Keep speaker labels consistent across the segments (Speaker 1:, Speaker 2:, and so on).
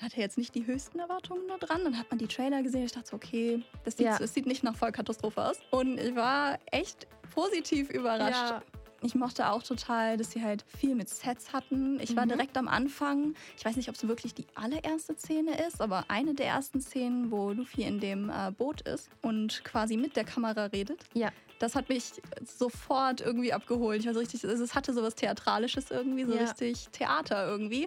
Speaker 1: hatte jetzt nicht die höchsten Erwartungen da dran. Dann hat man die Trailer gesehen. Ich dachte so, okay, das sieht,
Speaker 2: Ja.
Speaker 1: das sieht nicht nach Vollkatastrophe aus. Und ich war echt positiv überrascht.
Speaker 2: Ja.
Speaker 1: Ich mochte auch total, dass sie halt viel mit Sets hatten. Ich war
Speaker 2: Mhm.
Speaker 1: direkt am Anfang. Ich weiß nicht, ob es wirklich die allererste Szene ist, aber eine der ersten Szenen, wo Luffy in dem äh, Boot ist und quasi mit der Kamera redet.
Speaker 2: Ja.
Speaker 1: Das hat mich sofort irgendwie abgeholt. Ich war so richtig, also es hatte sowas Theatralisches irgendwie, so
Speaker 2: Ja.
Speaker 1: richtig Theater irgendwie.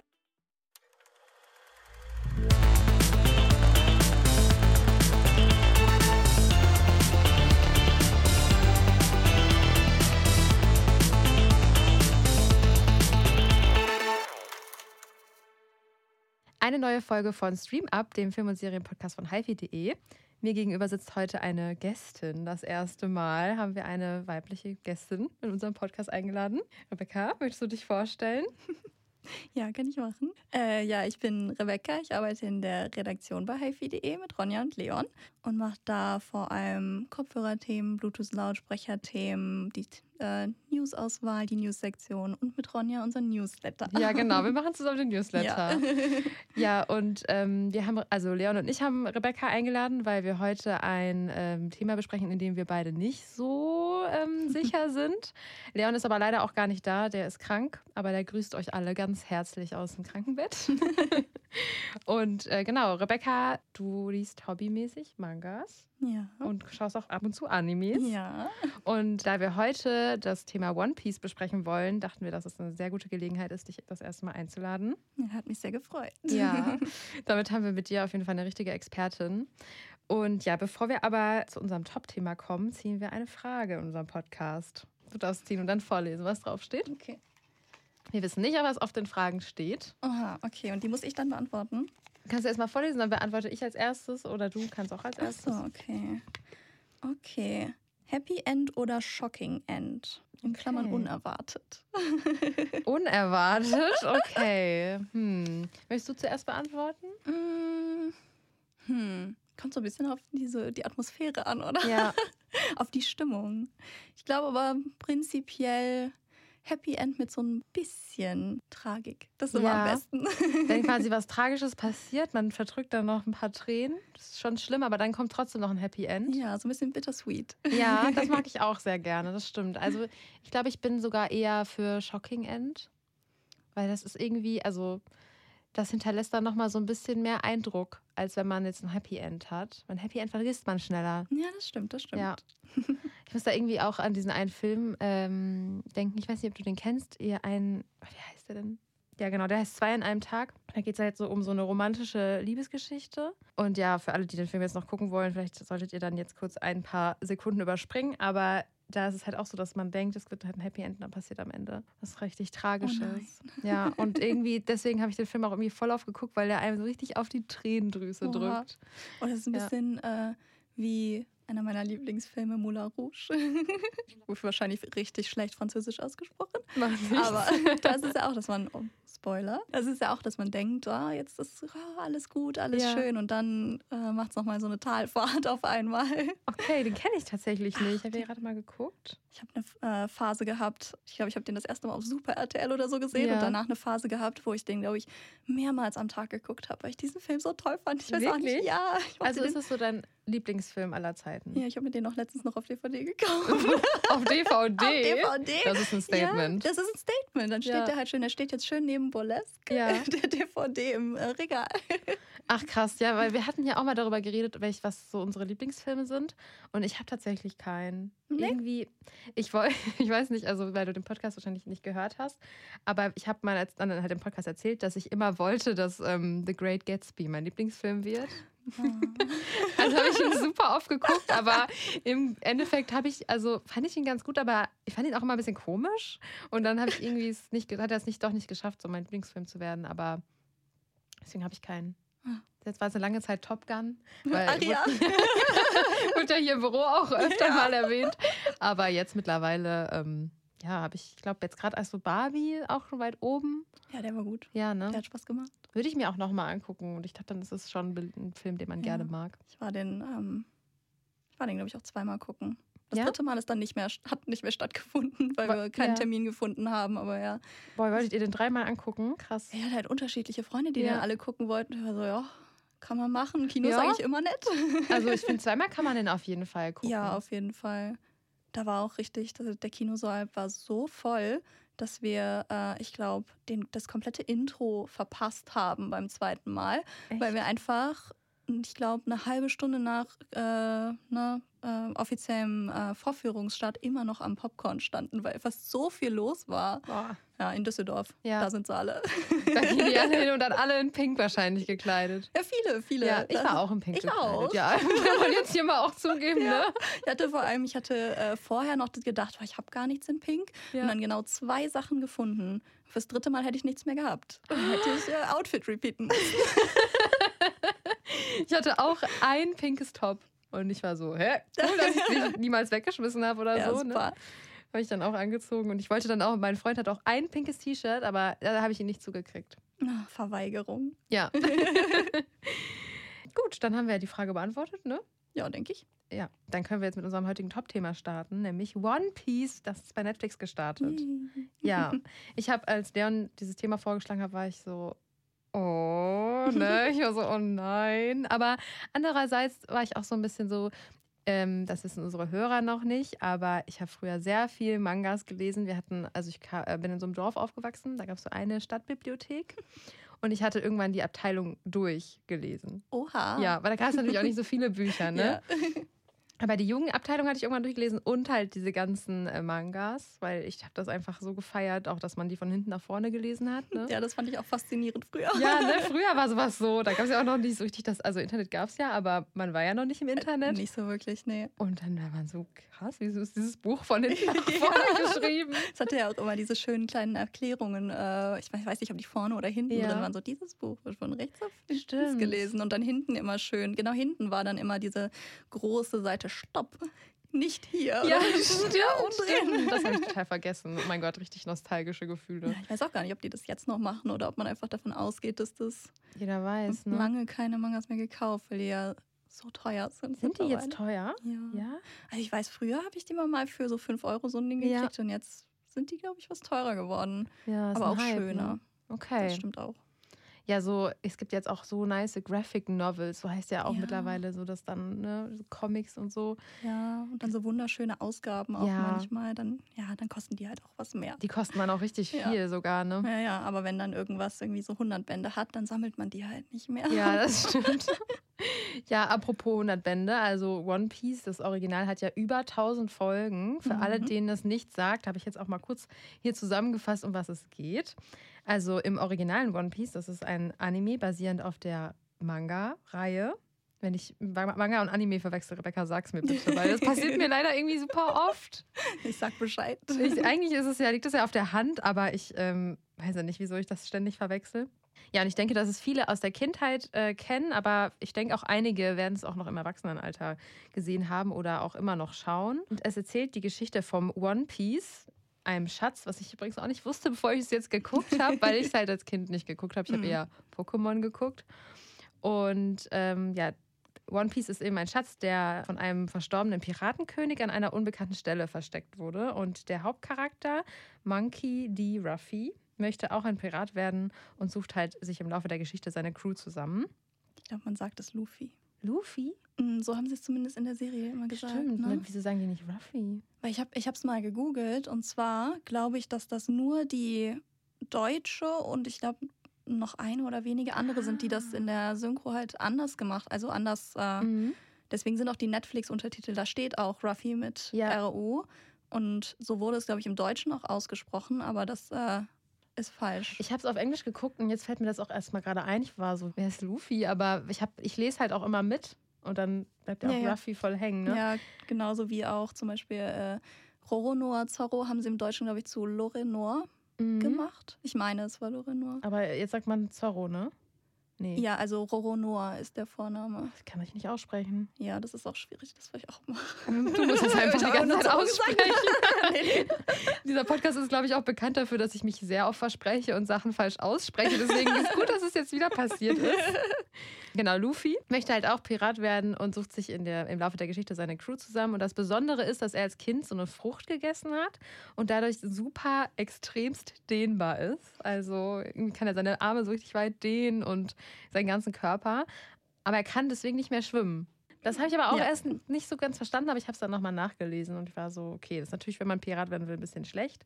Speaker 2: Eine neue Folge von Stream Up, dem Film- und Serienpodcast von hifi.de. Mir gegenüber sitzt heute eine Gästin. Das erste Mal haben wir eine weibliche Gästin in unserem Podcast eingeladen. Rebecca, möchtest du dich vorstellen?
Speaker 1: Ja, kann ich machen. Äh, ja, ich bin Rebecca. Ich arbeite in der Redaktion bei hifi.de mit Ronja und Leon und mache da vor allem Kopfhörerthemen, Bluetooth-Lautsprecherthemen, die äh, News-Auswahl, die News-Sektion und mit Ronja unseren Newsletter.
Speaker 2: Ja, genau. Wir machen zusammen den Newsletter.
Speaker 1: Ja.
Speaker 2: Ja, und ähm, wir haben, also Leon und ich haben Rebecca eingeladen, weil wir heute ein ähm, Thema besprechen, in dem wir beide nicht so ähm, sicher sind. Leon ist aber leider auch gar nicht da, der ist krank, aber der grüßt euch alle ganz herzlich aus dem Krankenbett. Und äh, genau, Rebecca, du liest hobbymäßig Mangas
Speaker 1: ja.
Speaker 2: und schaust auch ab und zu Animes.
Speaker 1: Ja.
Speaker 2: Und da wir heute das Thema One Piece besprechen wollen, dachten wir, dass es eine sehr gute Gelegenheit ist, dich das erste Mal einzuladen.
Speaker 1: ja, hat mich sehr gefreut.
Speaker 2: Ja, damit haben wir mit dir auf jeden Fall eine richtige Expertin. Und ja, bevor wir aber zu unserem Top-Thema kommen, ziehen wir eine Frage in unserem Podcast. Du darfst ziehen und dann vorlesen, was drauf steht.
Speaker 1: Okay.
Speaker 2: Wir wissen nicht, was auf den Fragen steht.
Speaker 1: Aha, okay. Und die muss ich dann beantworten?
Speaker 2: Kannst du erst mal vorlesen, dann beantworte ich als erstes oder du kannst auch als
Speaker 1: Ach
Speaker 2: erstes.
Speaker 1: so, okay. Okay. Happy End oder Shocking End? In Klammern
Speaker 2: Okay.
Speaker 1: unerwartet.
Speaker 2: Unerwartet, okay. Hm. Möchtest du zuerst beantworten?
Speaker 1: Mm, Hm. Kommt so ein bisschen auf diese, die Atmosphäre an, oder?
Speaker 2: Ja.
Speaker 1: Auf die Stimmung. Ich glaube aber prinzipiell Happy End mit so ein bisschen Tragik. Das ist immer
Speaker 2: Ja.
Speaker 1: am besten.
Speaker 2: Wenn quasi was Tragisches passiert, man verdrückt dann noch ein paar Tränen. Das ist schon schlimm, aber dann kommt trotzdem noch ein Happy End.
Speaker 1: ja, so ein bisschen bittersweet.
Speaker 2: Ja, das mag ich auch sehr gerne, das stimmt. Also ich glaube, ich bin sogar eher für Shocking End, weil das ist irgendwie, also das hinterlässt dann nochmal so ein bisschen mehr Eindruck, als wenn man jetzt ein Happy End hat. Ein Happy End vergisst man schneller.
Speaker 1: Ja, das stimmt, das stimmt.
Speaker 2: Ja. Ich muss da irgendwie auch an diesen einen Film ähm, denken. Ich weiß nicht, ob du den kennst. Ihr ein, wie heißt der denn? Ja, genau, der heißt Zwei in einem Tag. Da geht es halt so um so eine romantische Liebesgeschichte. Und ja, für alle, die den Film jetzt noch gucken wollen, vielleicht solltet ihr dann jetzt kurz ein paar Sekunden überspringen. Aber da ist es halt auch so, dass man denkt, es wird halt ein Happy End und dann passiert am Ende was richtig Tragisches. ja, und irgendwie, deswegen habe ich den Film auch irgendwie voll aufgeguckt, weil der einem so richtig auf die Tränendrüse
Speaker 1: Oha.
Speaker 2: drückt.
Speaker 1: Und das ist ein
Speaker 2: Ja.
Speaker 1: bisschen äh, wie einer meiner Lieblingsfilme, Moulin Rouge. Wahrscheinlich richtig schlecht französisch ausgesprochen. Aber das ist ja auch, dass man, oh, Spoiler, das ist ja auch, dass man denkt, ah, jetzt ist ah, alles gut, alles
Speaker 2: Ja.
Speaker 1: schön und dann äh, macht es nochmal so eine Talfahrt auf einmal.
Speaker 2: Okay, den kenne ich tatsächlich nicht. Ich habe hier gerade mal geguckt.
Speaker 1: Ich habe eine äh, Phase gehabt, ich glaube, ich habe den das erste Mal auf Super RTL oder so gesehen
Speaker 2: Ja.
Speaker 1: und danach eine Phase gehabt, wo ich den, glaube ich, mehrmals am Tag geguckt habe, weil ich diesen Film so toll fand. Ich weiß auch
Speaker 2: Wirklich?
Speaker 1: nicht, ja. Ich
Speaker 2: Also ist das so dein Lieblingsfilm aller Zeiten?
Speaker 1: ja, ich habe mir den auch letztens noch auf DVD gekauft.
Speaker 2: Auf DVD?
Speaker 1: Auf DVD.
Speaker 2: Das ist ein Statement.
Speaker 1: Ja, das ist ein Statement. Dann steht
Speaker 2: Ja.
Speaker 1: der halt schön, der steht jetzt schön neben Burlesque,
Speaker 2: Ja.
Speaker 1: der DVD im äh, Regal.
Speaker 2: Ach krass, ja, weil wir hatten ja auch mal darüber geredet, welch, was so unsere Lieblingsfilme sind. Und ich habe tatsächlich keinen.
Speaker 1: Nee?
Speaker 2: Irgendwie, ich wollte, ich weiß nicht, also weil du den Podcast wahrscheinlich nicht gehört hast, aber ich habe mal als, dann halt im Podcast erzählt, dass ich immer wollte, dass ähm, The Great Gatsby mein Lieblingsfilm wird. Also habe ich ihn super oft geguckt, aber im Endeffekt habe ich, also fand ich ihn ganz gut, aber ich fand ihn auch immer ein bisschen komisch. Und dann habe ich irgendwie es nicht, hat er es nicht doch nicht geschafft, so mein Lieblingsfilm zu werden, aber deswegen habe ich keinen.
Speaker 1: Ah.
Speaker 2: Jetzt war es eine lange Zeit Top Gun. Weil
Speaker 1: Ach ja.
Speaker 2: Wurde ja hier im Büro auch öfter
Speaker 1: Ja.
Speaker 2: mal erwähnt. Aber jetzt mittlerweile, ähm, ja, habe ich, ich glaube, jetzt gerade erst so Barbie auch schon weit oben.
Speaker 1: Ja, der war gut.
Speaker 2: Ja, ne?
Speaker 1: Der hat Spaß gemacht.
Speaker 2: Würde ich mir auch nochmal angucken. Und ich dachte, dann ist es schon ein Film, den man
Speaker 1: Ja.
Speaker 2: gerne mag.
Speaker 1: Ich war den, ähm, ich war den, glaube ich, auch zweimal gucken. Das
Speaker 2: Ja?
Speaker 1: dritte Mal ist dann nicht mehr, hat nicht mehr stattgefunden, weil wir keinen
Speaker 2: ja.
Speaker 1: Termin gefunden haben. Aber ja,
Speaker 2: Boah, wolltet ihr den dreimal angucken? Krass.
Speaker 1: er hat halt unterschiedliche Freunde, die
Speaker 2: Ja.
Speaker 1: dann alle gucken wollten. Ich war so, ja, kann man machen. Kino ist
Speaker 2: Ja.
Speaker 1: eigentlich immer nett.
Speaker 2: Also ich finde, zweimal kann man den auf jeden Fall gucken.
Speaker 1: Ja, auf jeden Fall. Da war auch richtig, der Kinosaal war so voll, dass wir, äh, ich glaube, das komplette Intro verpasst haben beim zweiten Mal,
Speaker 2: Echt?
Speaker 1: weil wir einfach, ich glaube, eine halbe Stunde nach äh, ne, äh, offiziellem äh, Vorführungsstart immer noch am Popcorn standen, weil fast so viel los war.
Speaker 2: Boah,
Speaker 1: Ja, in Düsseldorf.
Speaker 2: Ja.
Speaker 1: Da sind sie alle.
Speaker 2: da gehen die alle hin und dann alle in Pink wahrscheinlich gekleidet.
Speaker 1: Ja, viele, viele.
Speaker 2: Ja, ich
Speaker 1: Das-
Speaker 2: war auch in Pink
Speaker 1: Ich
Speaker 2: gekleidet.
Speaker 1: auch.
Speaker 2: Ja, kann man jetzt hier mal auch zugeben,
Speaker 1: Ja.
Speaker 2: ne?
Speaker 1: Ich hatte vor allem, ich hatte äh, vorher noch gedacht, ich habe gar nichts in Pink.
Speaker 2: Ja.
Speaker 1: Und dann genau zwei Sachen gefunden. Fürs dritte Mal hätte ich nichts mehr gehabt. Dann hätte ich äh, Outfit repeaten müssen.
Speaker 2: Ich hatte auch ein pinkes Top. Und ich war so, hä? Cool, dass ich nicht, niemals weggeschmissen habe oder
Speaker 1: Ja,
Speaker 2: so. Ne?
Speaker 1: super.
Speaker 2: Habe ich dann auch angezogen. Und ich wollte dann auch, mein Freund hat auch ein pinkes T-Shirt, aber da habe ich ihn nicht zugekriegt.
Speaker 1: Ah, Verweigerung.
Speaker 2: Ja. Gut, dann haben wir ja die Frage beantwortet, ne?
Speaker 1: Ja, denke ich.
Speaker 2: Ja, dann können wir jetzt mit unserem heutigen Top-Thema starten, nämlich One Piece. Das ist bei Netflix gestartet. Ja, ich habe, als Leon dieses Thema vorgeschlagen hat, war ich so, oh, ne? Ich war so, oh nein. Aber andererseits war ich auch so ein bisschen so, ähm, das wissen unsere Hörer noch nicht, aber ich habe früher sehr viel Mangas gelesen. Wir hatten, also ich ka- äh, bin in so einem Dorf aufgewachsen, da gab es so eine Stadtbibliothek. Und ich hatte irgendwann die Abteilung durchgelesen.
Speaker 1: Oha.
Speaker 2: Ja, weil da gab es natürlich auch nicht so viele Bücher, ne?
Speaker 1: Ja.
Speaker 2: Aber die Jugendabteilung hatte ich irgendwann durchgelesen und halt diese ganzen äh, Mangas, weil ich habe das einfach so gefeiert, auch dass man die von hinten nach vorne gelesen hat. Ne?
Speaker 1: ja, das fand ich auch faszinierend früher.
Speaker 2: Ja, ne? früher war sowas so. Da gab es ja auch noch nicht so richtig das, also Internet gab es ja, aber man war ja noch nicht im Internet.
Speaker 1: Nicht so wirklich, nee.
Speaker 2: Und dann war man so krass, wieso ist dieses Buch von hinten nach vorne geschrieben?
Speaker 1: Es hatte ja auch immer diese schönen kleinen Erklärungen. Äh, ich weiß nicht, ob die vorne oder hinten
Speaker 2: Ja.
Speaker 1: drin waren. So, dieses Buch wird von rechts auf links gelesen. Und dann hinten immer schön. Genau hinten war dann immer diese große Seite Stopp. Nicht hier.
Speaker 2: Ja, stimmt,
Speaker 1: Ja.
Speaker 2: Das habe ich total vergessen. Oh mein Gott, richtig nostalgische Gefühle.
Speaker 1: Ja, ich weiß auch gar nicht, ob die das jetzt noch machen oder ob man einfach davon ausgeht, dass das
Speaker 2: Jeder weiß, ne?
Speaker 1: lange keine Mangas mehr gekauft, weil die ja so teuer sind.
Speaker 2: Sind die jetzt teuer?
Speaker 1: Ja.
Speaker 2: Ja.
Speaker 1: Also ich weiß, früher habe ich die mal mal für so 5 Euro so ein Ding
Speaker 2: Ja.
Speaker 1: gekriegt und jetzt sind die, glaube ich, was teurer geworden.
Speaker 2: Ja,
Speaker 1: Aber auch
Speaker 2: Hype,
Speaker 1: schöner.
Speaker 2: Ne? Okay.
Speaker 1: Das stimmt auch.
Speaker 2: Ja, so, es gibt jetzt auch so nice Graphic Novels, so heißt ja auch
Speaker 1: Ja.
Speaker 2: mittlerweile so, dass dann, ne, so Comics und so,
Speaker 1: Ja, und dann so wunderschöne Ausgaben auch
Speaker 2: Ja.
Speaker 1: manchmal. Dann, ja, dann kosten die halt auch was mehr.
Speaker 2: die kosten dann auch richtig
Speaker 1: Ja.
Speaker 2: viel sogar, ne?
Speaker 1: Ja, ja, aber wenn dann irgendwas irgendwie so 100 Bände hat, dann sammelt man die halt nicht mehr.
Speaker 2: Ja, das stimmt. ja, apropos 100 Bände, also One Piece, das Original hat ja über 1000 Folgen. Für
Speaker 1: Mhm.
Speaker 2: alle, denen das nicht sagt, habe ich jetzt auch mal kurz hier zusammengefasst, um was es geht. Also im originalen One Piece, das ist ein Anime basierend auf der Manga-Reihe. Wenn ich Manga und Anime verwechsel, Rebecca, sag's mir bitte, weil das passiert mir leider irgendwie super oft.
Speaker 1: Ich sag Bescheid.
Speaker 2: Ich, eigentlich ist es ja, liegt es ja auf der Hand, aber ich ähm, weiß ja nicht, wieso ich das ständig verwechsel. Ja, und ich denke, dass es viele aus der Kindheit äh, kennen, aber ich denke auch einige werden es auch noch im Erwachsenenalter gesehen haben oder auch immer noch schauen. Und es erzählt die Geschichte vom One Piece, einem Schatz, was ich übrigens auch nicht wusste, bevor ich es jetzt geguckt habe, weil ich es halt als Kind nicht geguckt habe. Ich habe
Speaker 1: Mhm.
Speaker 2: eher Pokémon geguckt. Und ähm, ja, One Piece ist eben ein Schatz, der von einem verstorbenen Piratenkönig an einer unbekannten Stelle versteckt wurde. Und der Hauptcharakter, Monkey D. Ruffy, möchte auch ein Pirat werden und sucht halt sich im Laufe der Geschichte seine Crew zusammen.
Speaker 1: Ich glaube, man sagt es Luffy.
Speaker 2: Luffy?
Speaker 1: Mm, So haben sie es zumindest in der Serie immer gesagt.
Speaker 2: Stimmt.
Speaker 1: Ne?
Speaker 2: Ne? Wieso sagen die nicht Ruffy?
Speaker 1: Weil ich habe es mal gegoogelt und zwar glaube ich, dass das nur die deutsche und ich glaube noch eine oder wenige andere sind, die das in der Synchro halt anders gemacht, also anders. Äh,
Speaker 2: Mhm.
Speaker 1: Deswegen sind auch die Netflix-Untertitel, da steht auch Ruffy mit
Speaker 2: Ja.
Speaker 1: RU und so wurde es, glaube ich, im Deutschen auch ausgesprochen, aber das äh, ist falsch.
Speaker 2: Ich habe es auf Englisch geguckt und jetzt fällt mir das auch erstmal gerade ein. Ich war so, wer ist Luffy? Aber ich, hab, ich lese halt auch immer mit und dann bleibt ja auch
Speaker 1: Ja.
Speaker 2: Ruffy voll hängen. Ne?
Speaker 1: Ja, genauso wie auch zum Beispiel äh, Roronoa Zorro haben sie im Deutschen, glaube ich, zu Lorenor
Speaker 2: Mhm.
Speaker 1: gemacht. Ich meine, es war Lorenor.
Speaker 2: Aber jetzt sagt man Zorro, ne? Nee.
Speaker 1: Ja, also Roronoa ist der Vorname.
Speaker 2: Das kann ich nicht aussprechen.
Speaker 1: Ja, das ist auch schwierig, das will ich auch machen.
Speaker 2: Du musst es einfach die
Speaker 1: Ich
Speaker 2: ganze Zeit aussprechen.
Speaker 1: nee.
Speaker 2: Dieser Podcast ist, glaube ich, auch bekannt dafür, dass ich mich sehr oft verspreche und Sachen falsch ausspreche. Deswegen ist gut, dass es jetzt wieder passiert ist. Genau, Luffy möchte halt auch Pirat werden und sucht sich in der, im Laufe der Geschichte seine Crew zusammen. Und das Besondere ist, dass er als Kind so eine Frucht gegessen hat und dadurch super extremst dehnbar ist. Also kann er seine Arme so richtig weit dehnen und seinen ganzen Körper. Aber er kann deswegen nicht mehr schwimmen. Das habe ich aber auch
Speaker 1: Ja.
Speaker 2: erst nicht so ganz verstanden, aber ich habe es dann nochmal nachgelesen und ich war so, okay, das ist natürlich, wenn man Pirat werden will, ein bisschen schlecht.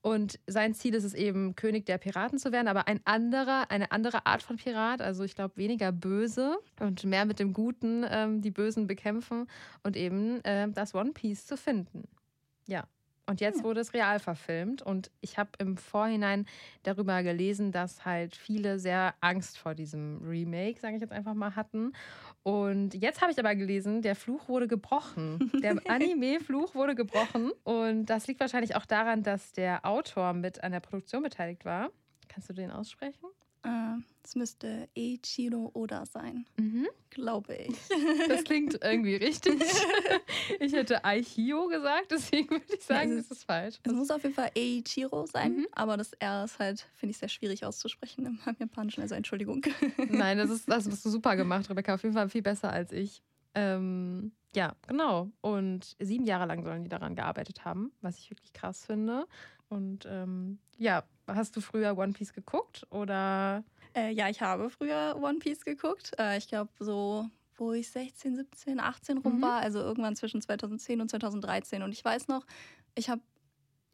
Speaker 2: Und sein Ziel ist es eben, König der Piraten zu werden, aber ein anderer, eine andere Art von Pirat, also ich glaube weniger böse und mehr mit dem Guten ähm, die Bösen bekämpfen und eben ähm, das One Piece zu finden. Ja. Und jetzt
Speaker 1: Ja.
Speaker 2: wurde es real verfilmt und ich habe im Vorhinein darüber gelesen, dass halt viele sehr Angst vor diesem Remake, sage ich jetzt einfach mal, hatten. Und jetzt habe ich aber gelesen, der Fluch wurde gebrochen. Der Anime-Fluch wurde gebrochen. Und das liegt wahrscheinlich auch daran, dass der Autor mit an der Produktion beteiligt war. Kannst du den aussprechen?
Speaker 1: Äh, Es müsste Eiichiro Oda sein,
Speaker 2: Mhm.
Speaker 1: glaube ich.
Speaker 2: Das klingt irgendwie richtig. Ich hätte Aichio gesagt, deswegen würde ich sagen,
Speaker 1: Nein,
Speaker 2: das ist falsch.
Speaker 1: Es muss auf jeden Fall Eiichiro sein,
Speaker 2: Mhm.
Speaker 1: aber das R ist halt, finde ich, sehr schwierig auszusprechen im Japanischen, also Entschuldigung.
Speaker 2: Nein, das, ist, das hast du super gemacht, Rebecca. Auf jeden Fall viel besser als ich. Ähm, ja, genau. Und sieben Jahre lang sollen die daran gearbeitet haben, was ich wirklich krass finde. Und ähm, ja, hast du früher One Piece geguckt oder?
Speaker 1: Äh, ja, ich habe früher One Piece geguckt. Äh, ich glaube, so, wo ich 16, 17, 18 rum
Speaker 2: Mhm.
Speaker 1: war, also irgendwann zwischen 2010 und 2013. Und ich weiß noch, ich habe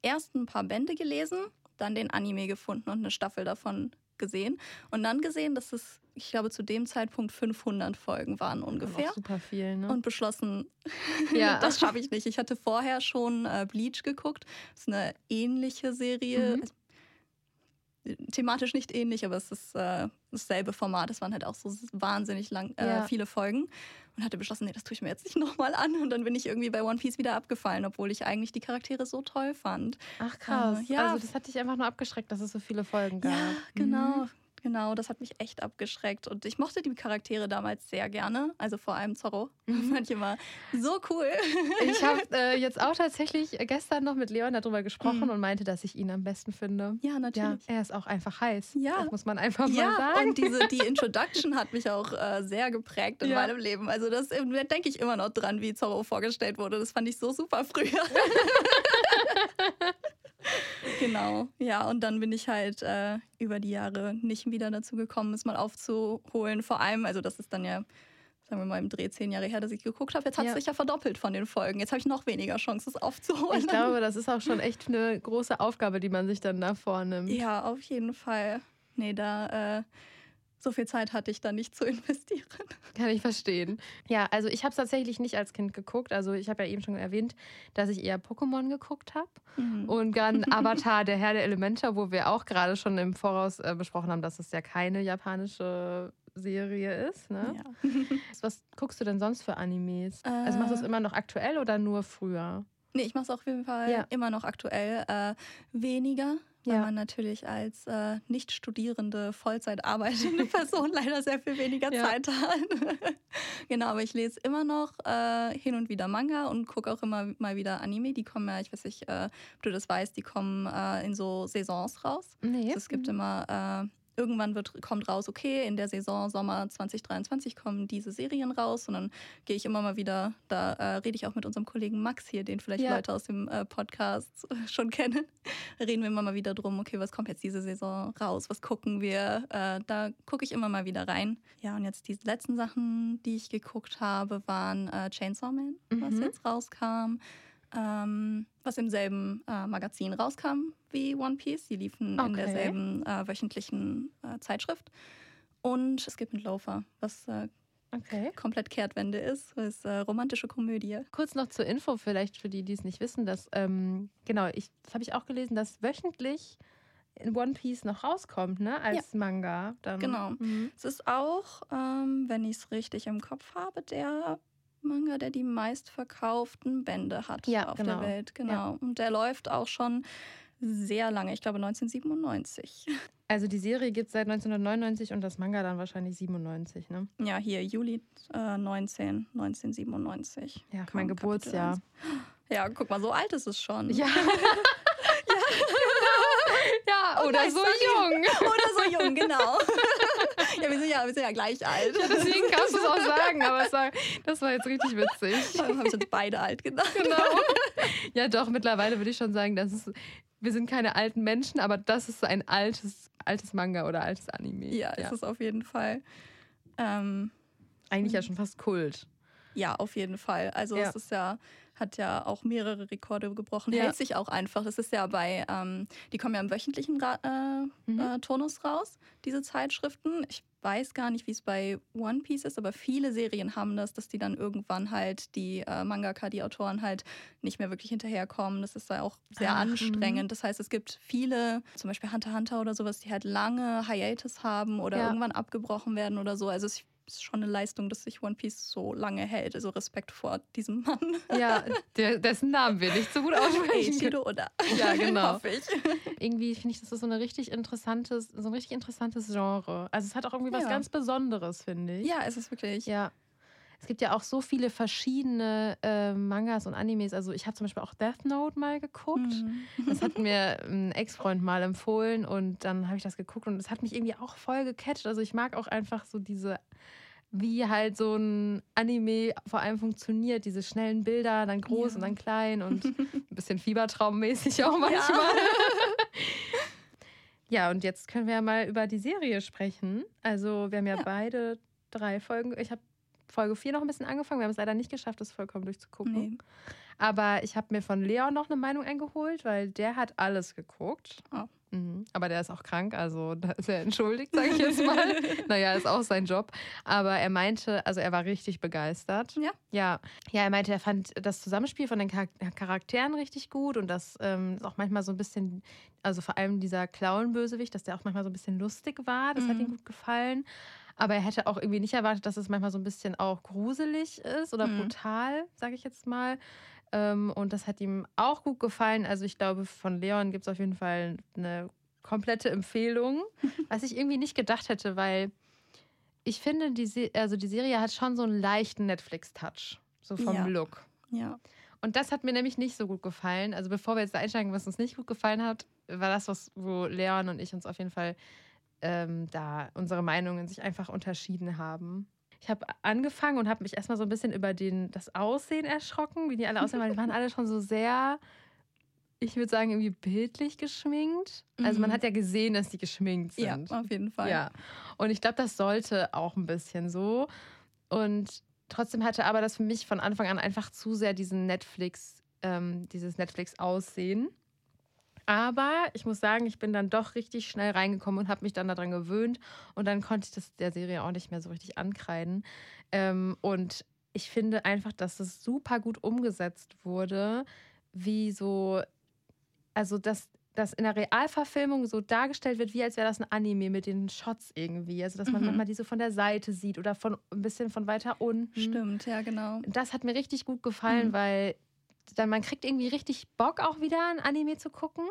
Speaker 1: erst ein paar Bände gelesen, dann den Anime gefunden und eine Staffel davon gesehen. Und dann gesehen, dass es, ich glaube, zu dem Zeitpunkt 500 Folgen waren ungefähr.
Speaker 2: Auch super viel, ne?
Speaker 1: Und beschlossen,
Speaker 2: Ja.
Speaker 1: das schaffe ich nicht. Ich hatte vorher schon äh, Bleach geguckt. Das ist eine ähnliche Serie.
Speaker 2: Mhm.
Speaker 1: Thematisch nicht ähnlich, aber es ist äh, dasselbe Format. Es waren halt auch so wahnsinnig lang, äh,
Speaker 2: Ja.
Speaker 1: viele Folgen. Und hatte beschlossen, nee, das tue ich mir jetzt nicht nochmal an. Und dann bin ich irgendwie bei One Piece wieder abgefallen, obwohl ich eigentlich die Charaktere so toll fand.
Speaker 2: Ach krass.
Speaker 1: Äh, ja.
Speaker 2: Also das hat dich einfach nur abgeschreckt, dass es so viele Folgen gab.
Speaker 1: Ja, genau.
Speaker 2: Mhm.
Speaker 1: Genau, das hat mich echt abgeschreckt. Und ich mochte die Charaktere damals sehr gerne. Also vor allem Zorro.
Speaker 2: Mhm.
Speaker 1: Fand ich immer so cool.
Speaker 2: Ich habe äh, jetzt auch tatsächlich gestern noch mit Leon darüber gesprochen
Speaker 1: Mhm.
Speaker 2: und meinte, dass ich ihn am besten finde.
Speaker 1: Ja,
Speaker 2: Ja,
Speaker 1: natürlich.
Speaker 2: er ist auch einfach heiß.
Speaker 1: Ja.
Speaker 2: Das muss man einfach mal
Speaker 1: Ja,
Speaker 2: sagen.
Speaker 1: und diese, die Introduction hat mich auch äh, sehr geprägt in
Speaker 2: Ja.
Speaker 1: meinem Leben. Also das äh, da denke ich immer noch dran, wie Zorro vorgestellt wurde. Das fand ich so super früher. genau, ja. Und dann bin ich halt äh, über die Jahre nicht wieder dazu gekommen, es mal aufzuholen. Vor allem, also das ist dann ja, sagen wir mal, im Dreh zehn Jahre her, dass ich geguckt habe. Jetzt hat es
Speaker 2: Ja.
Speaker 1: sich ja verdoppelt von den Folgen. Jetzt habe ich noch weniger Chance, es aufzuholen.
Speaker 2: Ich glaube, das ist auch schon echt eine große Aufgabe, die man sich dann da vornimmt.
Speaker 1: Ja, auf jeden Fall. Nee, da äh, so viel Zeit hatte ich da nicht zu investieren.
Speaker 2: Kann ich verstehen. Ja, also ich habe es tatsächlich nicht als Kind geguckt. Also ich habe ja eben schon erwähnt, dass ich eher Pokémon geguckt habe. Und dann Avatar, der Herr der Elemente, wo wir auch gerade schon im Voraus äh, besprochen haben, dass es ja keine japanische Serie ist. Ne?
Speaker 1: Ja.
Speaker 2: Was guckst du denn sonst für Animes? also machst du es
Speaker 1: Äh.
Speaker 2: immer noch aktuell oder nur früher?
Speaker 1: Nee, ich mache es auf jeden Fall
Speaker 2: Ja.
Speaker 1: immer noch aktuell. Äh, weniger, weil
Speaker 2: Ja.
Speaker 1: man natürlich als äh, nicht studierende, Vollzeit arbeitende Person leider sehr viel weniger
Speaker 2: Ja.
Speaker 1: Zeit hat. genau, aber ich lese immer noch äh, hin und wieder Manga und gucke auch immer mal wieder Anime. Die kommen ja, ich weiß nicht, äh, ob du das weißt, die kommen äh, in so Saisons raus.
Speaker 2: Nee.
Speaker 1: Also es gibt immer, äh, irgendwann wird, kommt raus, okay, in der Saison Sommer 2023 kommen diese Serien raus und dann gehe ich immer mal wieder, da äh, rede ich auch mit unserem Kollegen Max hier, den vielleicht
Speaker 2: Ja.
Speaker 1: Leute aus dem äh, Podcast schon kennen. Reden wir immer mal wieder drum, okay, was kommt jetzt diese Saison raus, was gucken wir? Äh, da gucke ich immer mal wieder rein. Ja, und jetzt die letzten Sachen, die ich geguckt habe, waren äh, Chainsaw Man, was
Speaker 2: Mhm.
Speaker 1: jetzt rauskam. Ähm, was im selben äh, Magazin rauskam wie One Piece. Die liefen in
Speaker 2: Okay.
Speaker 1: derselben äh, wöchentlichen äh, Zeitschrift. Und es gibt einen Loafer, was äh,
Speaker 2: Okay.
Speaker 1: komplett Kehrtwende ist. Das ist äh, romantische Komödie.
Speaker 2: Kurz noch zur Info, vielleicht für die, die es nicht wissen, dass, ähm, genau, ich, das habe ich auch gelesen, dass wöchentlich in One Piece noch rauskommt, ne? Als Manga. Dann.
Speaker 1: Genau.
Speaker 2: Mhm.
Speaker 1: Es ist auch, ähm, wenn ich es richtig im Kopf habe, der Manga, der die meistverkauften Bände hat
Speaker 2: Ja,
Speaker 1: auf
Speaker 2: genau.
Speaker 1: der Welt. Genau.
Speaker 2: Ja.
Speaker 1: Und der läuft auch schon sehr lange, ich glaube 1997.
Speaker 2: Also die Serie gibt es seit 1999 und das Manga dann wahrscheinlich 97, ne?
Speaker 1: Ja, hier Juli äh, 19, 1997.
Speaker 2: Ja, mein Geburtsjahr.
Speaker 1: Ja, guck mal, so alt ist es schon.
Speaker 2: Ja. ja,
Speaker 1: Oh,
Speaker 2: oder so jung.
Speaker 1: Oder so jung, genau. Ja, wir sind ja, wir sind ja gleich alt.
Speaker 2: Ja, deswegen kannst du es auch sagen, aber es war, das war jetzt richtig witzig.
Speaker 1: Wir haben uns jetzt beide alt gedacht.
Speaker 2: Genau. Ja, doch, mittlerweile würde ich schon sagen, dass es, wir sind keine alten Menschen, aber das ist so ein altes, altes Manga oder altes Anime.
Speaker 1: Ja, ist es auf jeden Fall. Ähm,
Speaker 2: Eigentlich ja schon fast Kult.
Speaker 1: ja, auf jeden Fall. Also
Speaker 2: Ja.
Speaker 1: es ist ja, hat ja auch mehrere Rekorde gebrochen.
Speaker 2: Ja.
Speaker 1: Hält sich auch einfach. Das ist ja bei, ähm, die kommen ja im wöchentlichen Ra äh,
Speaker 2: Mhm.
Speaker 1: äh, Turnus raus, diese Zeitschriften. Ich weiß gar nicht, wie es bei One Piece ist, aber viele Serien haben das, dass die dann irgendwann halt die äh, Mangaka, die Autoren halt nicht mehr wirklich hinterherkommen. Das ist da auch sehr
Speaker 2: Ach, mhm.
Speaker 1: anstrengend. Das heißt, es gibt viele, zum Beispiel Hunter Hunter oder sowas, die halt lange Hiatus haben oder
Speaker 2: Ja.
Speaker 1: irgendwann abgebrochen werden oder so. Also es ist schon eine Leistung, dass sich One Piece so lange hält. Also Respekt vor diesem Mann.
Speaker 2: Ja, der, dessen Namen wir nicht so gut aussprechen können.
Speaker 1: Eiichiro oder
Speaker 2: Ja, genau.
Speaker 1: hoffe ich.
Speaker 2: Irgendwie finde ich, das ist so, eine richtig interessantes, so ein richtig interessantes Genre. Also es hat auch irgendwie was
Speaker 1: Ja.
Speaker 2: ganz Besonderes, finde ich.
Speaker 1: Ja, es ist wirklich.
Speaker 2: Ja. Es gibt ja auch so viele verschiedene äh, Mangas und Animes. Also ich habe zum Beispiel auch Death Note mal geguckt.
Speaker 1: Mhm.
Speaker 2: Das hat mir ein Ex-Freund mal empfohlen und dann habe ich das geguckt und es hat mich irgendwie auch voll gecatcht. Also ich mag auch einfach so diese, wie halt so ein Anime vor allem funktioniert, diese schnellen Bilder, dann groß
Speaker 1: Ja.
Speaker 2: und dann klein und ein bisschen Fiebertraummäßig auch manchmal. Ja. und jetzt können wir ja mal über die Serie sprechen. Also wir haben ja,
Speaker 1: Ja.
Speaker 2: beide drei Folgen. Ich habe Folge 4 noch ein bisschen angefangen. Wir haben es leider nicht geschafft, das vollkommen durchzugucken.
Speaker 1: Nee.
Speaker 2: Aber ich habe mir von Leon noch eine Meinung eingeholt, weil der hat alles geguckt.
Speaker 1: Oh.
Speaker 2: Mhm. Aber der ist auch krank, also da ist er entschuldigt, sage ich jetzt mal. naja, ist auch sein Job. Aber er meinte, also er war richtig begeistert.
Speaker 1: Ja.
Speaker 2: Ja, ja er meinte, er fand das Zusammenspiel von den Char- Charakteren richtig gut und das ähm, ist auch manchmal so ein bisschen, also vor allem dieser Clown-Bösewicht, dass der auch manchmal so ein bisschen lustig war. Das hat
Speaker 1: Mhm.
Speaker 2: ihm gut gefallen. Aber er hätte auch irgendwie nicht erwartet, dass es manchmal so ein bisschen auch gruselig ist oder
Speaker 1: Mhm.
Speaker 2: brutal, sage ich jetzt mal. Ähm, und das hat ihm auch gut gefallen. Also ich glaube, von Leon gibt es auf jeden Fall eine komplette Empfehlung, was ich irgendwie nicht gedacht hätte, weil ich finde, die, Se also die Serie hat schon so einen leichten Netflix-Touch, so vom
Speaker 1: Ja.
Speaker 2: Look.
Speaker 1: Ja.
Speaker 2: Und das hat mir nämlich nicht so gut gefallen. Also bevor wir jetzt da einsteigen, was uns nicht gut gefallen hat, war das, was, wo Leon und ich uns auf jeden Fall ähm, da unsere Meinungen sich einfach unterschieden haben. Ich habe angefangen und habe mich erstmal so ein bisschen über den, das Aussehen erschrocken, wie die alle aussehen, weil die waren alle schon so sehr, ich würde sagen, irgendwie bildlich geschminkt. Also man
Speaker 1: Mhm.
Speaker 2: hat ja gesehen, dass die geschminkt
Speaker 1: ja,
Speaker 2: sind.
Speaker 1: auf jeden Fall.
Speaker 2: Ja. Und ich glaube, das sollte auch ein bisschen so. Und trotzdem hatte aber das für mich von Anfang an einfach zu sehr diesen Netflix, ähm, dieses Netflix-Aussehen. Aber ich muss sagen, ich bin dann doch richtig schnell reingekommen und habe mich dann daran gewöhnt. Und dann konnte ich das der Serie auch nicht mehr so richtig ankreiden. Ähm, und ich finde einfach, dass es super gut umgesetzt wurde, wie so, also dass das in der Realverfilmung so dargestellt wird, wie als wäre das ein Anime mit den Shots irgendwie. Also dass man
Speaker 1: Mhm.
Speaker 2: manchmal die so von der Seite sieht oder von ein bisschen von weiter unten.
Speaker 1: Stimmt, ja, genau.
Speaker 2: Das hat mir richtig gut gefallen,
Speaker 1: Mhm.
Speaker 2: weil dann man kriegt irgendwie richtig Bock auch wieder ein Anime zu gucken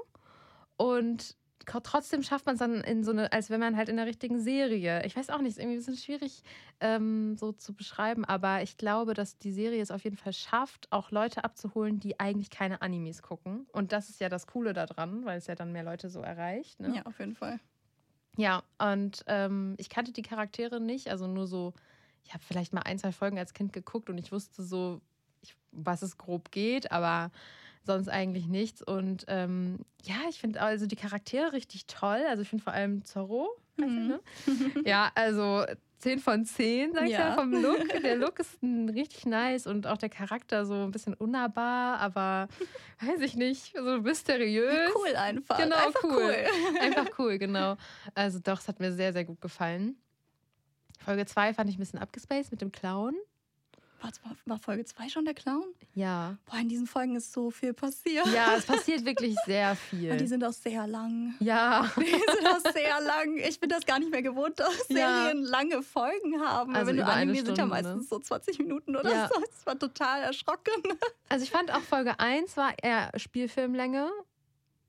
Speaker 2: und trotzdem schafft man es dann in so eine, als wenn man halt in der richtigen Serie. Ich weiß auch nicht, ist irgendwie ein bisschen schwierig ähm, so zu beschreiben, aber ich glaube, dass die Serie es auf jeden Fall schafft, auch Leute abzuholen, die eigentlich keine Animes gucken. Und das ist ja das Coole daran, weil es ja dann mehr Leute so erreicht. Ne?
Speaker 1: Ja, auf jeden Fall.
Speaker 2: Ja, und ähm, ich kannte die Charaktere nicht, also nur so, ich habe vielleicht mal ein, zwei Folgen als Kind geguckt und ich wusste so, ich, was es grob geht, aber sonst eigentlich nichts. Und ähm, ja, ich finde also die Charaktere richtig toll. Also ich finde vor allem Zorro.
Speaker 1: Mhm.
Speaker 2: ne? Ja, also 10 von 10, sag ich ja.
Speaker 1: Ja.
Speaker 2: vom Look. Der Look ist richtig nice und auch der Charakter so ein bisschen unnahbar, aber weiß ich nicht, so mysteriös.
Speaker 1: Cool einfach.
Speaker 2: Genau,
Speaker 1: einfach
Speaker 2: cool. Einfach cool, genau. Also doch, es hat mir sehr, sehr gut gefallen. Folge 2 fand ich ein bisschen abgespaced mit dem Clown.
Speaker 1: Was, war, war Folge 2 schon der Clown?
Speaker 2: Ja.
Speaker 1: Boah, in diesen Folgen ist so viel passiert.
Speaker 2: Ja, es passiert wirklich sehr
Speaker 1: Und die
Speaker 2: viel.
Speaker 1: sind auch sehr lang.
Speaker 2: Ja.
Speaker 1: Die sind auch sehr lang. Ich bin das gar nicht mehr gewohnt, dass
Speaker 2: Ja.
Speaker 1: Serien lange Folgen haben.
Speaker 2: Also
Speaker 1: Wenn du Anime sind ja
Speaker 2: Stunde, ne?
Speaker 1: meistens so 20 Minuten oder
Speaker 2: Ja.
Speaker 1: so. Das war total erschrocken.
Speaker 2: Also ich fand auch Folge 1 war eher Spielfilmlänge.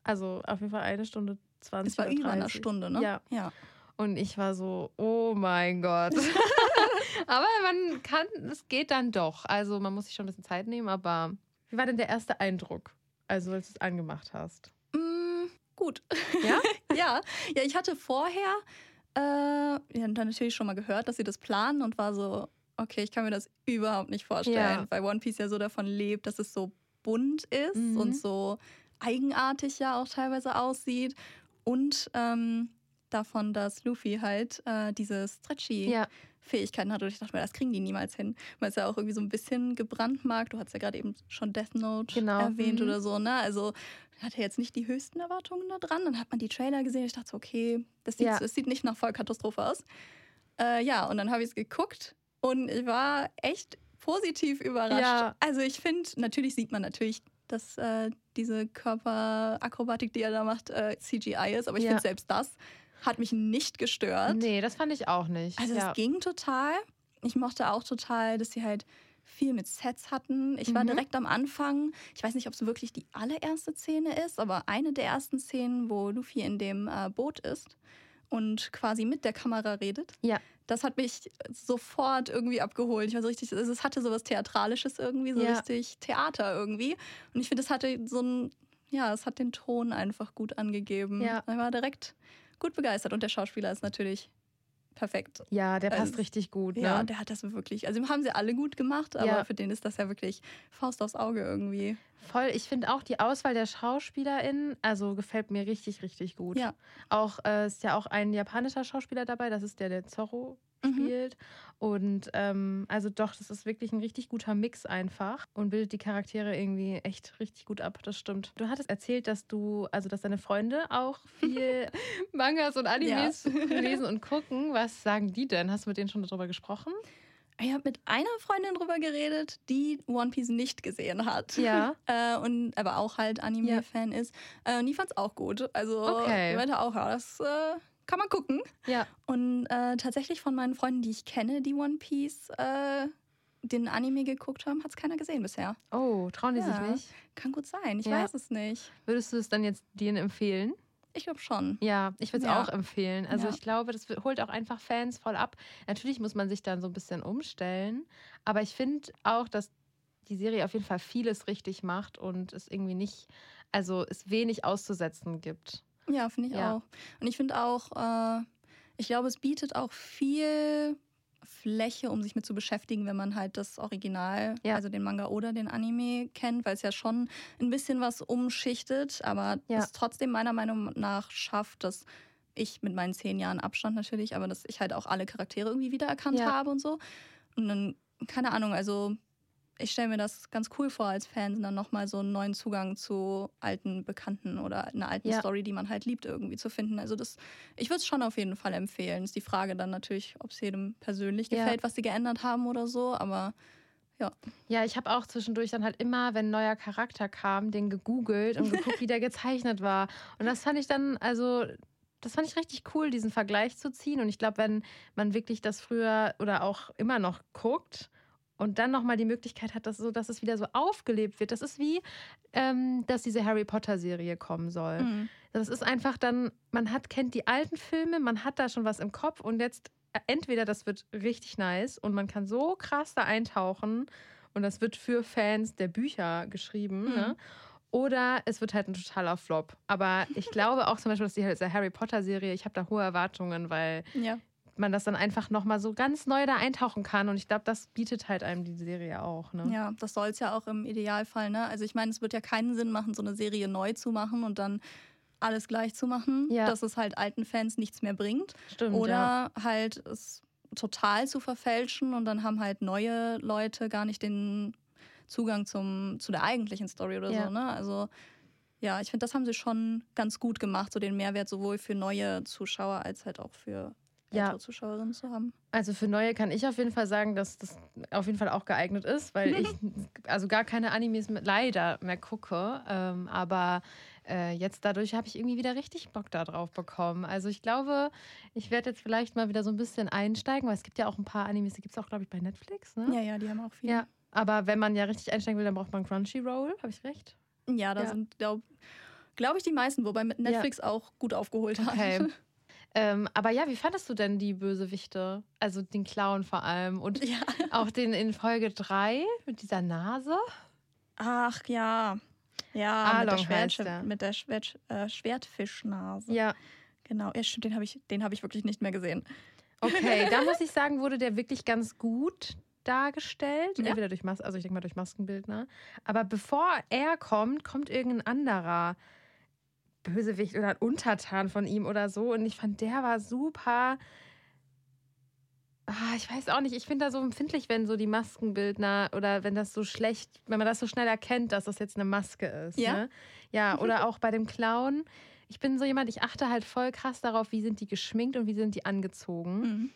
Speaker 2: Also auf jeden Fall eine Stunde 20
Speaker 1: Es war über eine
Speaker 2: 30.
Speaker 1: Stunde, ne?
Speaker 2: Ja.
Speaker 1: ja.
Speaker 2: Und ich war so, oh mein Gott. aber man kann, es geht dann doch. Also man muss sich schon ein bisschen Zeit nehmen, aber wie war denn der erste Eindruck, also als du es angemacht hast?
Speaker 1: Mm, gut.
Speaker 2: Ja?
Speaker 1: ja. Ja, ich hatte vorher äh, ja, dann natürlich schon mal gehört, dass sie das planen und war so, okay, ich kann mir das überhaupt nicht vorstellen,
Speaker 2: Ja.
Speaker 1: weil One Piece ja so davon lebt, dass es so bunt ist
Speaker 2: Mhm.
Speaker 1: und so eigenartig ja auch teilweise aussieht und ähm, davon, dass Luffy halt äh, diese stretchy
Speaker 2: Ja.
Speaker 1: Fähigkeiten hat. Und ich dachte mir, das kriegen die niemals hin. Weil es ja auch irgendwie so ein bisschen gebrandmarkt. Du hast ja gerade eben schon Death Note
Speaker 2: Genau.
Speaker 1: erwähnt
Speaker 2: Mhm.
Speaker 1: oder so, ne? Also hatte jetzt nicht die höchsten Erwartungen da dran. Dann hat man die Trailer gesehen. Ich dachte so, okay, das sieht,
Speaker 2: Ja.
Speaker 1: das sieht nicht nach Vollkatastrophe aus. Äh, ja, und dann habe ich es geguckt und ich war echt positiv überrascht.
Speaker 2: Ja.
Speaker 1: Also ich finde, natürlich sieht man natürlich, dass äh, diese Körperakrobatik, die er da macht, äh, CGI ist. Aber ich
Speaker 2: Ja.
Speaker 1: finde selbst das hat mich nicht gestört.
Speaker 2: Nee, das fand ich auch nicht.
Speaker 1: Also
Speaker 2: ja.
Speaker 1: es ging total. Ich mochte auch total, dass sie halt viel mit Sets hatten. Ich war
Speaker 2: Mhm.
Speaker 1: direkt am Anfang, ich weiß nicht, ob es wirklich die allererste Szene ist, aber eine der ersten Szenen, wo Luffy in dem äh, Boot ist und quasi mit der Kamera redet.
Speaker 2: Ja.
Speaker 1: Das hat mich sofort irgendwie abgeholt. Ich war so richtig, also es hatte sowas Theatralisches irgendwie, so
Speaker 2: Ja.
Speaker 1: richtig Theater irgendwie. Und ich finde, es hatte so ein, ja, es hat den Ton einfach gut angegeben.
Speaker 2: Ja.
Speaker 1: Ich war direkt gut begeistert und der Schauspieler ist natürlich perfekt.
Speaker 2: Ja, der passt
Speaker 1: Also,
Speaker 2: richtig gut. Ne?
Speaker 1: Ja, der hat das wirklich. Also haben sie alle gut gemacht, aber
Speaker 2: Ja.
Speaker 1: für den ist das ja wirklich Faust aufs Auge irgendwie.
Speaker 2: Voll. Ich finde auch die Auswahl der SchauspielerInnen, also gefällt mir richtig, richtig gut.
Speaker 1: Ja.
Speaker 2: Auch äh, ist ja auch ein japanischer Schauspieler dabei, das ist der, der Zorro
Speaker 1: Mhm.
Speaker 2: spielt. Und ähm, also doch, das ist wirklich ein richtig guter Mix einfach und bildet die Charaktere irgendwie echt richtig gut ab. Das stimmt. Du hattest erzählt, dass du, also dass deine Freunde auch viel Mangas und Animes lesen und gucken. Was sagen die denn? Hast du mit denen schon darüber gesprochen?
Speaker 1: Ich habe mit einer Freundin drüber geredet, die One Piece nicht gesehen hat.
Speaker 2: Ja.
Speaker 1: Äh, und aber auch halt Anime-Fan ist. Äh, und die fand es auch gut. Also
Speaker 2: Okay.
Speaker 1: die meinte auch, ja, das äh, kann man gucken.
Speaker 2: Ja.
Speaker 1: Und äh, tatsächlich von meinen Freunden, die ich kenne, die One Piece äh, den Anime geguckt haben, hat es keiner gesehen bisher.
Speaker 2: Oh, trauen die
Speaker 1: Ja.
Speaker 2: sich nicht?
Speaker 1: Kann gut sein, ich
Speaker 2: Ja.
Speaker 1: weiß es nicht.
Speaker 2: Würdest du es dann jetzt denen empfehlen?
Speaker 1: Ich glaube schon.
Speaker 2: Ja, ich würde es
Speaker 1: Ja.
Speaker 2: auch empfehlen. Also
Speaker 1: Ja.
Speaker 2: ich glaube, das holt auch einfach Fans voll ab. Natürlich muss man sich dann so ein bisschen umstellen, aber ich finde auch, dass die Serie auf jeden Fall vieles richtig macht und es irgendwie nicht, also es wenig auszusetzen gibt.
Speaker 1: Ja, finde ich
Speaker 2: Ja.
Speaker 1: auch. Und ich finde auch, äh, ich glaube, es bietet auch viel Fläche, um sich mit zu beschäftigen, wenn man halt das Original,
Speaker 2: Ja.
Speaker 1: also den Manga oder den Anime kennt, weil es ja schon ein bisschen was umschichtet, aber
Speaker 2: Ja.
Speaker 1: es trotzdem meiner Meinung nach schafft, dass ich mit meinen zehn Jahren Abstand natürlich, aber dass ich halt auch alle Charaktere irgendwie wiedererkannt
Speaker 2: Ja.
Speaker 1: habe und so. Und dann, keine Ahnung, also ich stelle mir das ganz cool vor als Fan, dann nochmal so einen neuen Zugang zu alten Bekannten oder einer alten
Speaker 2: Ja.
Speaker 1: Story, die man halt liebt, irgendwie zu finden. Also das, ich würde es schon auf jeden Fall empfehlen. Ist die Frage dann natürlich, ob es jedem persönlich
Speaker 2: Ja.
Speaker 1: gefällt, was sie geändert haben oder so, aber
Speaker 2: Ja, ich habe auch zwischendurch dann halt immer, wenn ein neuer Charakter kam, den gegoogelt und geguckt, wie der gezeichnet war. Und das fand ich dann, also, das fand ich richtig cool, diesen Vergleich zu ziehen. Und ich glaube, wenn man wirklich das früher oder auch immer noch guckt und dann nochmal die Möglichkeit hat, dass, so, dass es wieder so aufgelebt wird, das ist wie, ähm, dass diese Harry Potter-Serie kommen soll.
Speaker 1: mm,
Speaker 2: Das ist einfach dann, man hat, kennt die alten Filme, man hat da schon was im Kopf und jetzt äh, entweder das wird richtig nice und man kann so krass da eintauchen und das wird für Fans der Bücher geschrieben,
Speaker 1: Mhm.
Speaker 2: ne? Oder es wird halt ein totaler Flop. Aber ich glaube auch zum Beispiel, dass die Harry Potter-Serie, ich habe da hohe Erwartungen, weil
Speaker 1: ja.
Speaker 2: Man das dann einfach nochmal so ganz neu da eintauchen kann. Und ich glaube, das bietet halt einem die Serie auch. Ne?
Speaker 1: Ja, das soll es ja auch im Idealfall, ne? Also ich meine, es wird ja keinen Sinn machen, so eine Serie neu zu machen und dann alles gleich zu machen,
Speaker 2: Ja.
Speaker 1: dass es halt alten Fans nichts mehr bringt.
Speaker 2: Stimmt.
Speaker 1: Oder
Speaker 2: ja.
Speaker 1: halt es total zu verfälschen und dann haben halt neue Leute gar nicht den Zugang zum, zu der eigentlichen Story oder
Speaker 2: Ja.
Speaker 1: so. Ne? Also ja, ich finde, das haben sie schon ganz gut gemacht, so den Mehrwert sowohl für neue Zuschauer als halt auch für
Speaker 2: Ja.
Speaker 1: ältere Zuschauerinnen zu haben.
Speaker 2: Also für neue kann ich auf jeden Fall sagen, dass das auf jeden Fall auch geeignet ist, weil ich also gar keine Animes mit, leider mehr gucke. Ähm, aber äh, jetzt dadurch habe ich irgendwie wieder richtig Bock da drauf bekommen. Also ich glaube, ich werde jetzt vielleicht mal wieder so ein bisschen einsteigen, weil es gibt ja auch ein paar Animes, die gibt es auch, glaube ich, bei Netflix. Ne?
Speaker 1: Ja, ja, die haben auch viele.
Speaker 2: Ja, aber wenn man ja richtig einsteigen will, dann braucht man Crunchyroll, habe ich recht?
Speaker 1: Ja, da
Speaker 2: Ja.
Speaker 1: sind, glaube glaube ich, die meisten, wobei mit Netflix ja. auch gut aufgeholt hat.
Speaker 2: Okay. Ähm, aber ja, wie fandest du denn die Bösewichte? Also den Clown vor allem und ja. auch den in Folge 3 mit dieser Nase?
Speaker 1: Ach ja. Ja, Arlong mit der, Schwert, mit der Schwert, äh, Schwertfischnase. Ja. Genau, ja, stimmt, den habe ich, hab ich wirklich nicht mehr gesehen.
Speaker 2: Okay, da muss ich sagen, wurde der wirklich ganz gut dargestellt. Ja. Entweder durch Mas also ich denke mal durch Maskenbildner. Aber bevor er kommt, kommt irgendein anderer Bösewicht oder ein Untertan von ihm oder so. Und ich fand, der war super. Ah, ich weiß auch nicht, ich finde da so empfindlich, wenn so die Maskenbildner oder wenn das so schlecht, wenn man das so schnell erkennt, dass das jetzt eine Maske ist. Ja. Ne? Ja, oder auch bei dem Clown. Ich bin so jemand, ich achte halt voll krass darauf, wie sind die geschminkt und wie sind die angezogen. Mhm.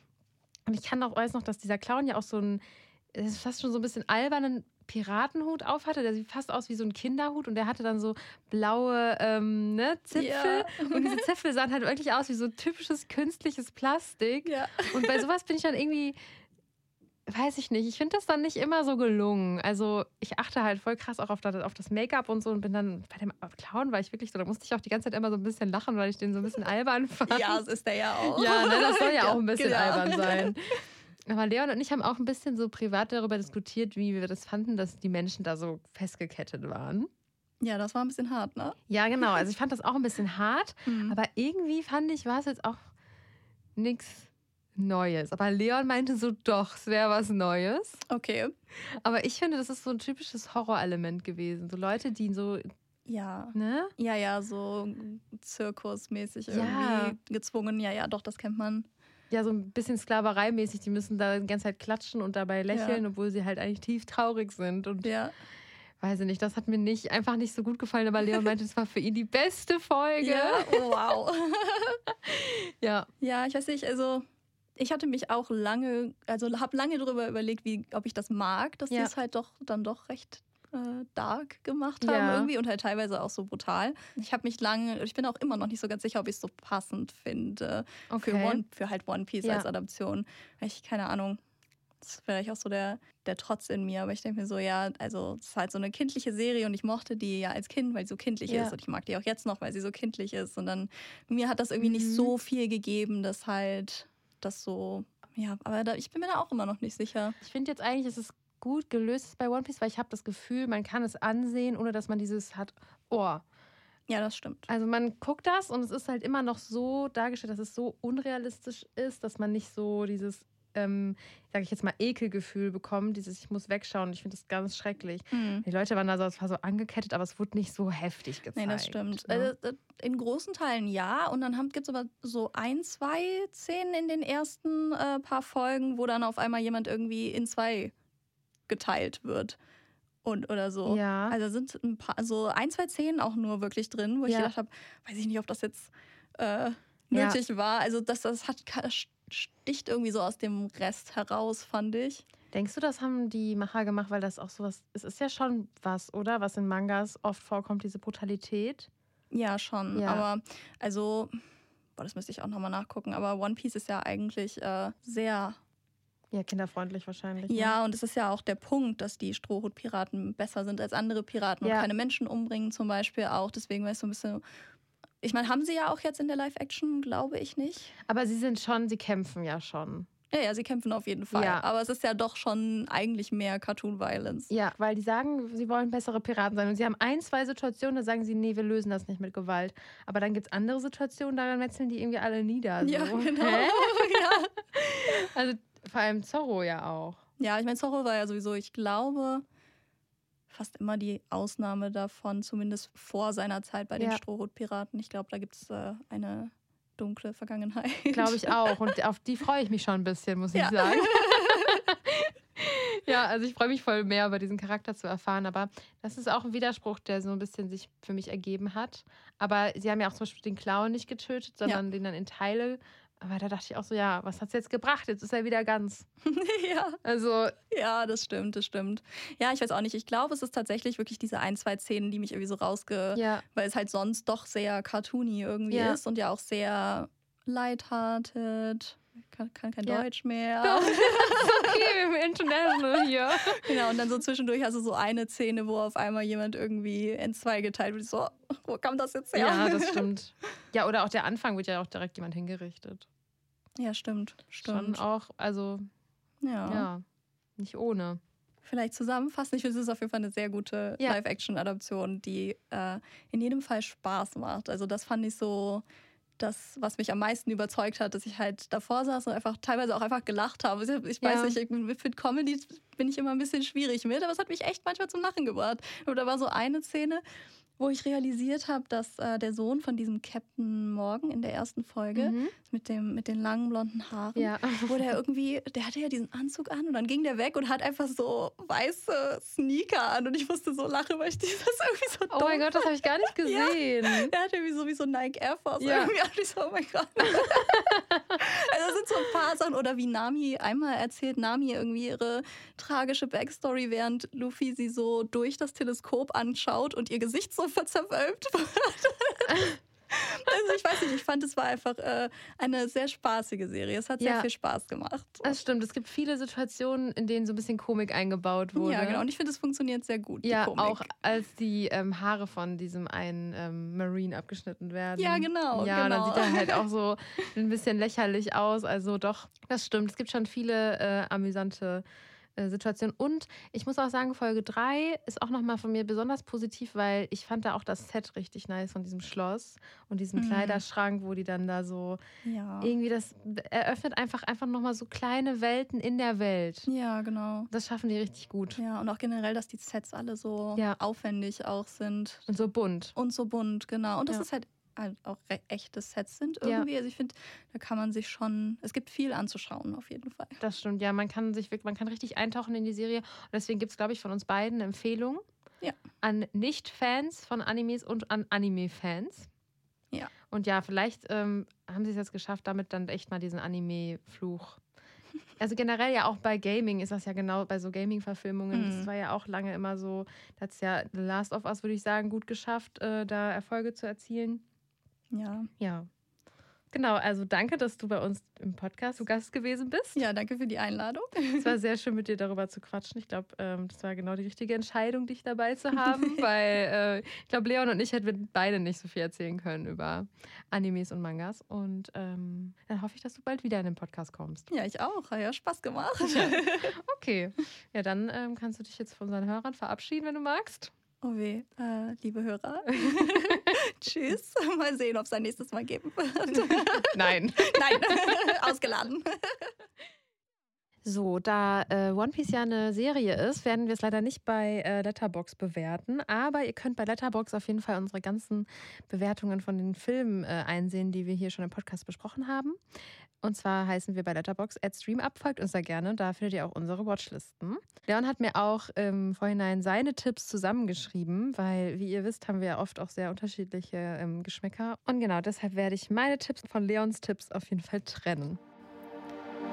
Speaker 2: Und ich kann auch, weiß noch, dass dieser Clown ja auch so ein, es ist fast schon so ein bisschen albernen Piratenhut auf hatte. Der sieht fast aus wie so ein Kinderhut und der hatte dann so blaue ähm, ne, Zipfel. Ja. Und diese Zipfel sahen halt wirklich aus wie so typisches künstliches Plastik. Ja. Und bei sowas bin ich dann irgendwie, weiß ich nicht, ich finde das dann nicht immer so gelungen. Also ich achte halt voll krass auch auf das, auf das Make-up und so und bin dann bei dem Clown war ich wirklich so, da musste ich auch die ganze Zeit immer so ein bisschen lachen, weil ich den so ein bisschen albern fand.
Speaker 1: Ja, das ist der ja auch.
Speaker 2: Ja, ne, das soll ja auch ein bisschen genau. albern sein. Aber Leon und ich haben auch ein bisschen so privat darüber diskutiert, wie wir das fanden, dass die Menschen da so festgekettet waren.
Speaker 1: Ja, das war ein bisschen hart, ne?
Speaker 2: Ja, genau. Also ich fand das auch ein bisschen hart, mhm. aber irgendwie fand ich, war es jetzt auch nichts Neues. Aber Leon meinte so, doch, es wäre was Neues.
Speaker 1: Okay.
Speaker 2: Aber ich finde, das ist so ein typisches Horrorelement gewesen. So Leute, die so
Speaker 1: ja. Ne? Ja, ja, so zirkusmäßig irgendwie ja. gezwungen. Ja, ja, doch, das kennt man
Speaker 2: ja so ein bisschen Sklaverei-mäßig. Die müssen da die ganze Zeit klatschen und dabei lächeln, ja. obwohl sie halt eigentlich tief traurig sind. Und ja. weiß ich nicht, das hat mir nicht einfach nicht so gut gefallen, aber Leon meinte, es war für ihn die beste Folge.
Speaker 1: Ja, wow. ja. Ja, ich weiß nicht, also ich hatte mich auch lange, also habe lange darüber überlegt, wie, ob ich das mag, dass ja. die es halt doch dann doch recht äh, dark gemacht haben ja. irgendwie und halt teilweise auch so brutal. Ich habe mich lange, ich bin auch immer noch nicht so ganz sicher, ob ich es so passend finde okay. für, One, für halt One Piece ja. als Adaption. Ich, keine Ahnung, das ist vielleicht auch so der, der Trotz in mir, aber ich denke mir so, ja, also es ist halt so eine kindliche Serie und ich mochte die ja als Kind, weil sie so kindlich ja. ist und ich mag die auch jetzt noch, weil sie so kindlich ist und dann mir hat das irgendwie mhm. nicht so viel gegeben, dass halt das so ja, aber da, ich bin mir da auch immer noch nicht sicher.
Speaker 2: Ich finde jetzt eigentlich, ist es gut gelöst ist bei One Piece, weil ich habe das Gefühl, man kann es ansehen, ohne dass man dieses hat, oh.
Speaker 1: Ja, das stimmt.
Speaker 2: Also man guckt das und es ist halt immer noch so dargestellt, dass es so unrealistisch ist, dass man nicht so dieses, ähm, sage ich jetzt mal, Ekelgefühl bekommt, dieses ich muss wegschauen. Ich finde das ganz schrecklich. Mhm. Die Leute waren da so, es war so angekettet, aber es wurde nicht so heftig gezeigt.
Speaker 1: Nee, das stimmt. Ne? Also, in großen Teilen ja. Und dann gibt es aber so ein, zwei Szenen in den ersten äh, paar Folgen, wo dann auf einmal jemand irgendwie in zwei geteilt wird. Und, oder so. Ja. Also sind ein paar, so ein, zwei Szenen auch nur wirklich drin, wo ich gedacht habe, weiß ich nicht, ob das jetzt äh, nötig ja. war. Also das, das hat sticht irgendwie so aus dem Rest heraus, fand ich.
Speaker 2: Denkst du, das haben die Macher gemacht, weil das auch sowas, es ist ja schon was, oder? Was in Mangas oft vorkommt, diese Brutalität.
Speaker 1: Ja, schon. Ja. Aber also, boah, das müsste ich auch nochmal nachgucken. Aber One Piece ist ja eigentlich äh, sehr
Speaker 2: ja, kinderfreundlich wahrscheinlich.
Speaker 1: Ne? Ja, und es ist ja auch der Punkt, dass die Strohhutpiraten besser sind als andere Piraten ja. und keine Menschen umbringen zum Beispiel auch. Deswegen war es so ein bisschen. Ich meine, haben sie ja auch jetzt in der Live-Action, glaube ich nicht.
Speaker 2: Aber sie sind schon, sie kämpfen ja schon.
Speaker 1: Ja, ja, sie kämpfen auf jeden Fall. Ja. Aber es ist ja doch schon eigentlich mehr Cartoon-Violence.
Speaker 2: Ja, weil die sagen, sie wollen bessere Piraten sein. Und sie haben ein, zwei Situationen, da sagen sie, nee, wir lösen das nicht mit Gewalt. Aber dann gibt es andere Situationen, da metzeln die irgendwie alle nieder. So.
Speaker 1: Ja, genau. ja.
Speaker 2: Also vor allem Zorro ja auch.
Speaker 1: Ja, ich meine, Zorro war ja sowieso, ich glaube, fast immer die Ausnahme davon, zumindest vor seiner Zeit bei den ja. Strohhutpiraten. Ich glaube, da gibt es äh, eine dunkle Vergangenheit.
Speaker 2: Glaube ich auch. Und auf die freue ich mich schon ein bisschen, muss ja. ich sagen. ja, also ich freue mich voll mehr über diesen Charakter zu erfahren. Aber das ist auch ein Widerspruch, der so ein bisschen sich für mich ergeben hat. Aber sie haben ja auch zum Beispiel den Clown nicht getötet, sondern ja. den dann in Teile aber da dachte ich auch so, ja, was hat es jetzt gebracht? Jetzt ist er wieder ganz.
Speaker 1: ja. Also. Ja, das stimmt, das stimmt. Ja, ich weiß auch nicht. Ich glaube, es ist tatsächlich wirklich diese ein, zwei Szenen, die mich irgendwie so rausge. Ja. Weil es halt sonst doch sehr cartoony irgendwie ja. ist und ja auch sehr lighthearted. Kann, kann kein ja. Deutsch mehr.
Speaker 2: Okay, im International hier.
Speaker 1: Genau, und dann so zwischendurch hast du so eine Szene, wo auf einmal jemand irgendwie in zwei geteilt wird. So, wo kam das jetzt her?
Speaker 2: Ja, das stimmt. Ja, oder auch der Anfang wird ja auch direkt jemand hingerichtet.
Speaker 1: Ja, stimmt.
Speaker 2: Schon
Speaker 1: Stimmt.
Speaker 2: auch, also
Speaker 1: Ja.
Speaker 2: ja, nicht ohne.
Speaker 1: Vielleicht zusammenfassen. Ich finde, es ist auf jeden Fall eine sehr gute
Speaker 2: Ja.
Speaker 1: Live-Action-Adaption, die äh, in jedem Fall Spaß macht. Also das fand ich so das, was mich am meisten überzeugt hat, dass ich halt davor saß und einfach teilweise auch einfach gelacht habe. Ich, ich weiß
Speaker 2: Ja.
Speaker 1: nicht, ich- mit Comedy bin ich immer ein bisschen schwierig mit, aber es hat mich echt manchmal zum Lachen gebracht. Und da war so eine Szene, wo ich realisiert habe, dass äh, der Sohn von diesem Captain Morgan in der ersten Folge
Speaker 2: Mhm.
Speaker 1: mit, dem, mit den langen blonden Haaren,
Speaker 2: Ja.
Speaker 1: wo der irgendwie, der hatte ja diesen Anzug an und dann ging der weg und hat einfach so weiße Sneaker an und ich musste so lachen, weil ich das irgendwie so
Speaker 2: Oh mein Gott, das habe ich gar nicht
Speaker 1: Ja.
Speaker 2: gesehen.
Speaker 1: der hat irgendwie so wie so Nike Air Force.
Speaker 2: Ja.
Speaker 1: Irgendwie und ich so, oh mein Gott. also das sind so ein paar Sachen. Oder wie Nami, einmal erzählt Nami irgendwie ihre tragische Backstory, während Luffy sie so durch das Teleskop anschaut und ihr Gesicht so verzerwölbt wird. also ich weiß nicht, ich fand, es war einfach äh, eine sehr spaßige Serie. Es hat sehr
Speaker 2: Ja.
Speaker 1: viel Spaß gemacht.
Speaker 2: Das stimmt. Es gibt viele Situationen, in denen so ein bisschen Komik eingebaut wurde.
Speaker 1: Ja, genau. Und ich finde, es funktioniert sehr gut.
Speaker 2: Ja, auch als die ähm, Haare von diesem einen ähm, Marine abgeschnitten werden.
Speaker 1: Ja, genau,
Speaker 2: Ja, und dann
Speaker 1: genau.
Speaker 2: sieht er halt auch so ein bisschen lächerlich aus. Also doch, das stimmt. Es gibt schon viele äh, amüsante äh, Situationen. Und ich muss auch sagen, Folge 3 ist auch nochmal von mir besonders positiv, weil ich fand da auch das Set richtig nice von diesem Schloss und diesem
Speaker 1: Mhm.
Speaker 2: Kleiderschrank, wo die dann da so
Speaker 1: Ja.
Speaker 2: irgendwie das eröffnet einfach einfach nochmal so kleine Welten in der Welt.
Speaker 1: ja, genau.
Speaker 2: Das schaffen die richtig gut.
Speaker 1: Ja, und auch generell, dass die Sets alle so
Speaker 2: Ja.
Speaker 1: aufwendig auch sind.
Speaker 2: Und so bunt.
Speaker 1: Und so bunt, genau. Und dass
Speaker 2: Ja.
Speaker 1: halt halt auch re- echte Sets sind
Speaker 2: Ja.
Speaker 1: irgendwie. Also ich finde, da kann man sich schon, es gibt viel anzuschauen auf jeden Fall.
Speaker 2: Das stimmt, ja, man kann sich wirklich, man kann richtig eintauchen in die Serie. Und deswegen gibt es, glaube ich, von uns beiden eine Empfehlung
Speaker 1: Ja.
Speaker 2: an Nicht-Fans von Animes und an Anime-Fans.
Speaker 1: Ja.
Speaker 2: Und ja, vielleicht ähm, haben sie es jetzt geschafft, damit dann echt mal diesen Anime-Fluch. Also generell ja auch bei Gaming ist das ja genau, bei so Gaming-Verfilmungen,
Speaker 1: Mhm.
Speaker 2: das war ja auch lange immer so, da hat es ja The Last of Us, würde ich sagen, gut geschafft, äh, da Erfolge zu erzielen.
Speaker 1: Ja.
Speaker 2: Ja. Genau, also danke, dass du bei uns im Podcast zu Gast gewesen bist.
Speaker 1: Ja, danke für die Einladung.
Speaker 2: Es war sehr schön, mit dir darüber zu quatschen. Ich glaube, ähm, das war genau die richtige Entscheidung, dich dabei zu haben, weil äh, ich glaube, Leon und ich hätten beide nicht so viel erzählen können über Animes und Mangas. Und ähm, dann hoffe ich, dass du bald wieder in den Podcast kommst.
Speaker 1: Ja, ich auch. Hat ja Spaß gemacht.
Speaker 2: Okay, ja, dann ähm, kannst du dich jetzt von unseren Hörern verabschieden, wenn du magst.
Speaker 1: Oh weh, äh, liebe Hörer. Tschüss. Mal sehen, ob es ein nächstes Mal geben wird.
Speaker 2: Nein.
Speaker 1: Nein, ausgeladen.
Speaker 2: So, da äh, One Piece ja eine Serie ist, werden wir es leider nicht bei äh, Letterbox bewerten. Aber ihr könnt bei Letterbox auf jeden Fall unsere ganzen Bewertungen von den Filmen äh, einsehen, die wir hier schon im Podcast besprochen haben. Und zwar heißen wir bei Letterbox @streamup. Folgt uns da gerne. Da findet ihr auch unsere Watchlisten. Leon hat mir auch im Vorhinein seine Tipps zusammengeschrieben, weil, wie ihr wisst, haben wir ja oft auch sehr unterschiedliche ähm, Geschmäcker. Und genau deshalb werde ich meine Tipps von Leons Tipps auf jeden Fall trennen.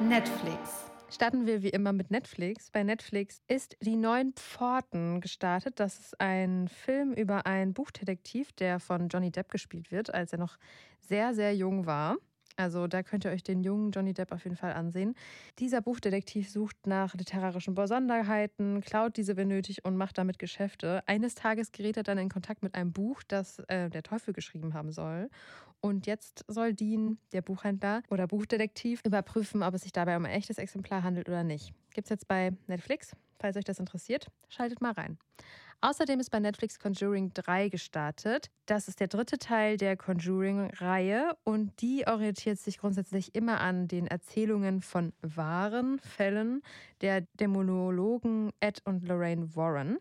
Speaker 3: Netflix.
Speaker 2: Starten wir wie immer mit Netflix. Bei Netflix ist Die Neun Pforten gestartet. Das ist ein Film über einen Buchdetektiv, der von Johnny Depp gespielt wird, als er noch sehr, sehr jung war. Also da könnt ihr euch den jungen Johnny Depp auf jeden Fall ansehen. Dieser Buchdetektiv sucht nach literarischen Besonderheiten, klaut diese, wenn nötig, und macht damit Geschäfte. Eines Tages gerät er dann in Kontakt mit einem Buch, das äh, der Teufel geschrieben haben soll. Und jetzt soll Dean, der Buchhändler oder Buchdetektiv, überprüfen, ob es sich dabei um ein echtes Exemplar handelt oder nicht. Gibt es jetzt bei Netflix. Falls euch das interessiert, schaltet mal rein. Außerdem ist bei Netflix Conjuring 3 gestartet. Das ist der dritte Teil der Conjuring-Reihe und die orientiert sich grundsätzlich immer an den Erzählungen von wahren Fällen der Dämonologen Ed und Lorraine Warren.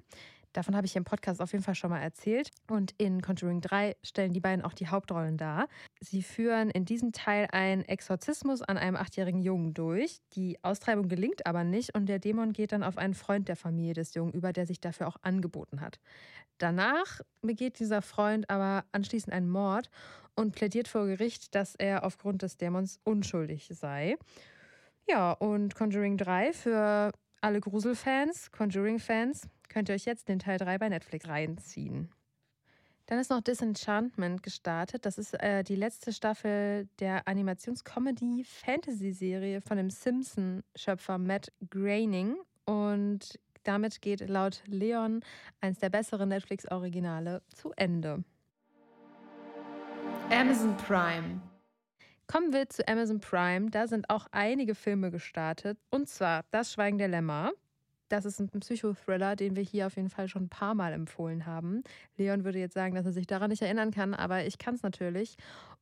Speaker 2: Davon habe ich im Podcast auf jeden Fall schon mal erzählt. Und in Conjuring 3 stellen die beiden auch die Hauptrollen dar. Sie führen in diesem Teil einen Exorzismus an einem achtjährigen Jungen durch. Die Austreibung gelingt aber nicht und der Dämon geht dann auf einen Freund der Familie des Jungen über, der sich dafür auch angeboten hat. Danach begeht dieser Freund aber anschließend einen Mord und plädiert vor Gericht, dass er aufgrund des Dämons unschuldig sei. Ja, und Conjuring 3 für alle Gruselfans, Conjuring-Fans, könnt ihr euch jetzt den Teil 3 bei Netflix reinziehen. Dann ist noch Disenchantment gestartet. Das ist äh, die letzte Staffel der Animations-Comedy-Fantasy-Serie von dem Simpson-Schöpfer Matt Groening. Und damit geht laut Leon eins der besseren Netflix-Originale zu Ende.
Speaker 3: Amazon Prime.
Speaker 2: Kommen wir zu Amazon Prime. Da sind auch einige Filme gestartet. Und zwar Das Schweigen der Lämmer. Das ist ein Psychothriller, den wir hier auf jeden Fall schon ein paar Mal empfohlen haben. Leon würde jetzt sagen, dass er sich daran nicht erinnern kann, aber ich kann es natürlich.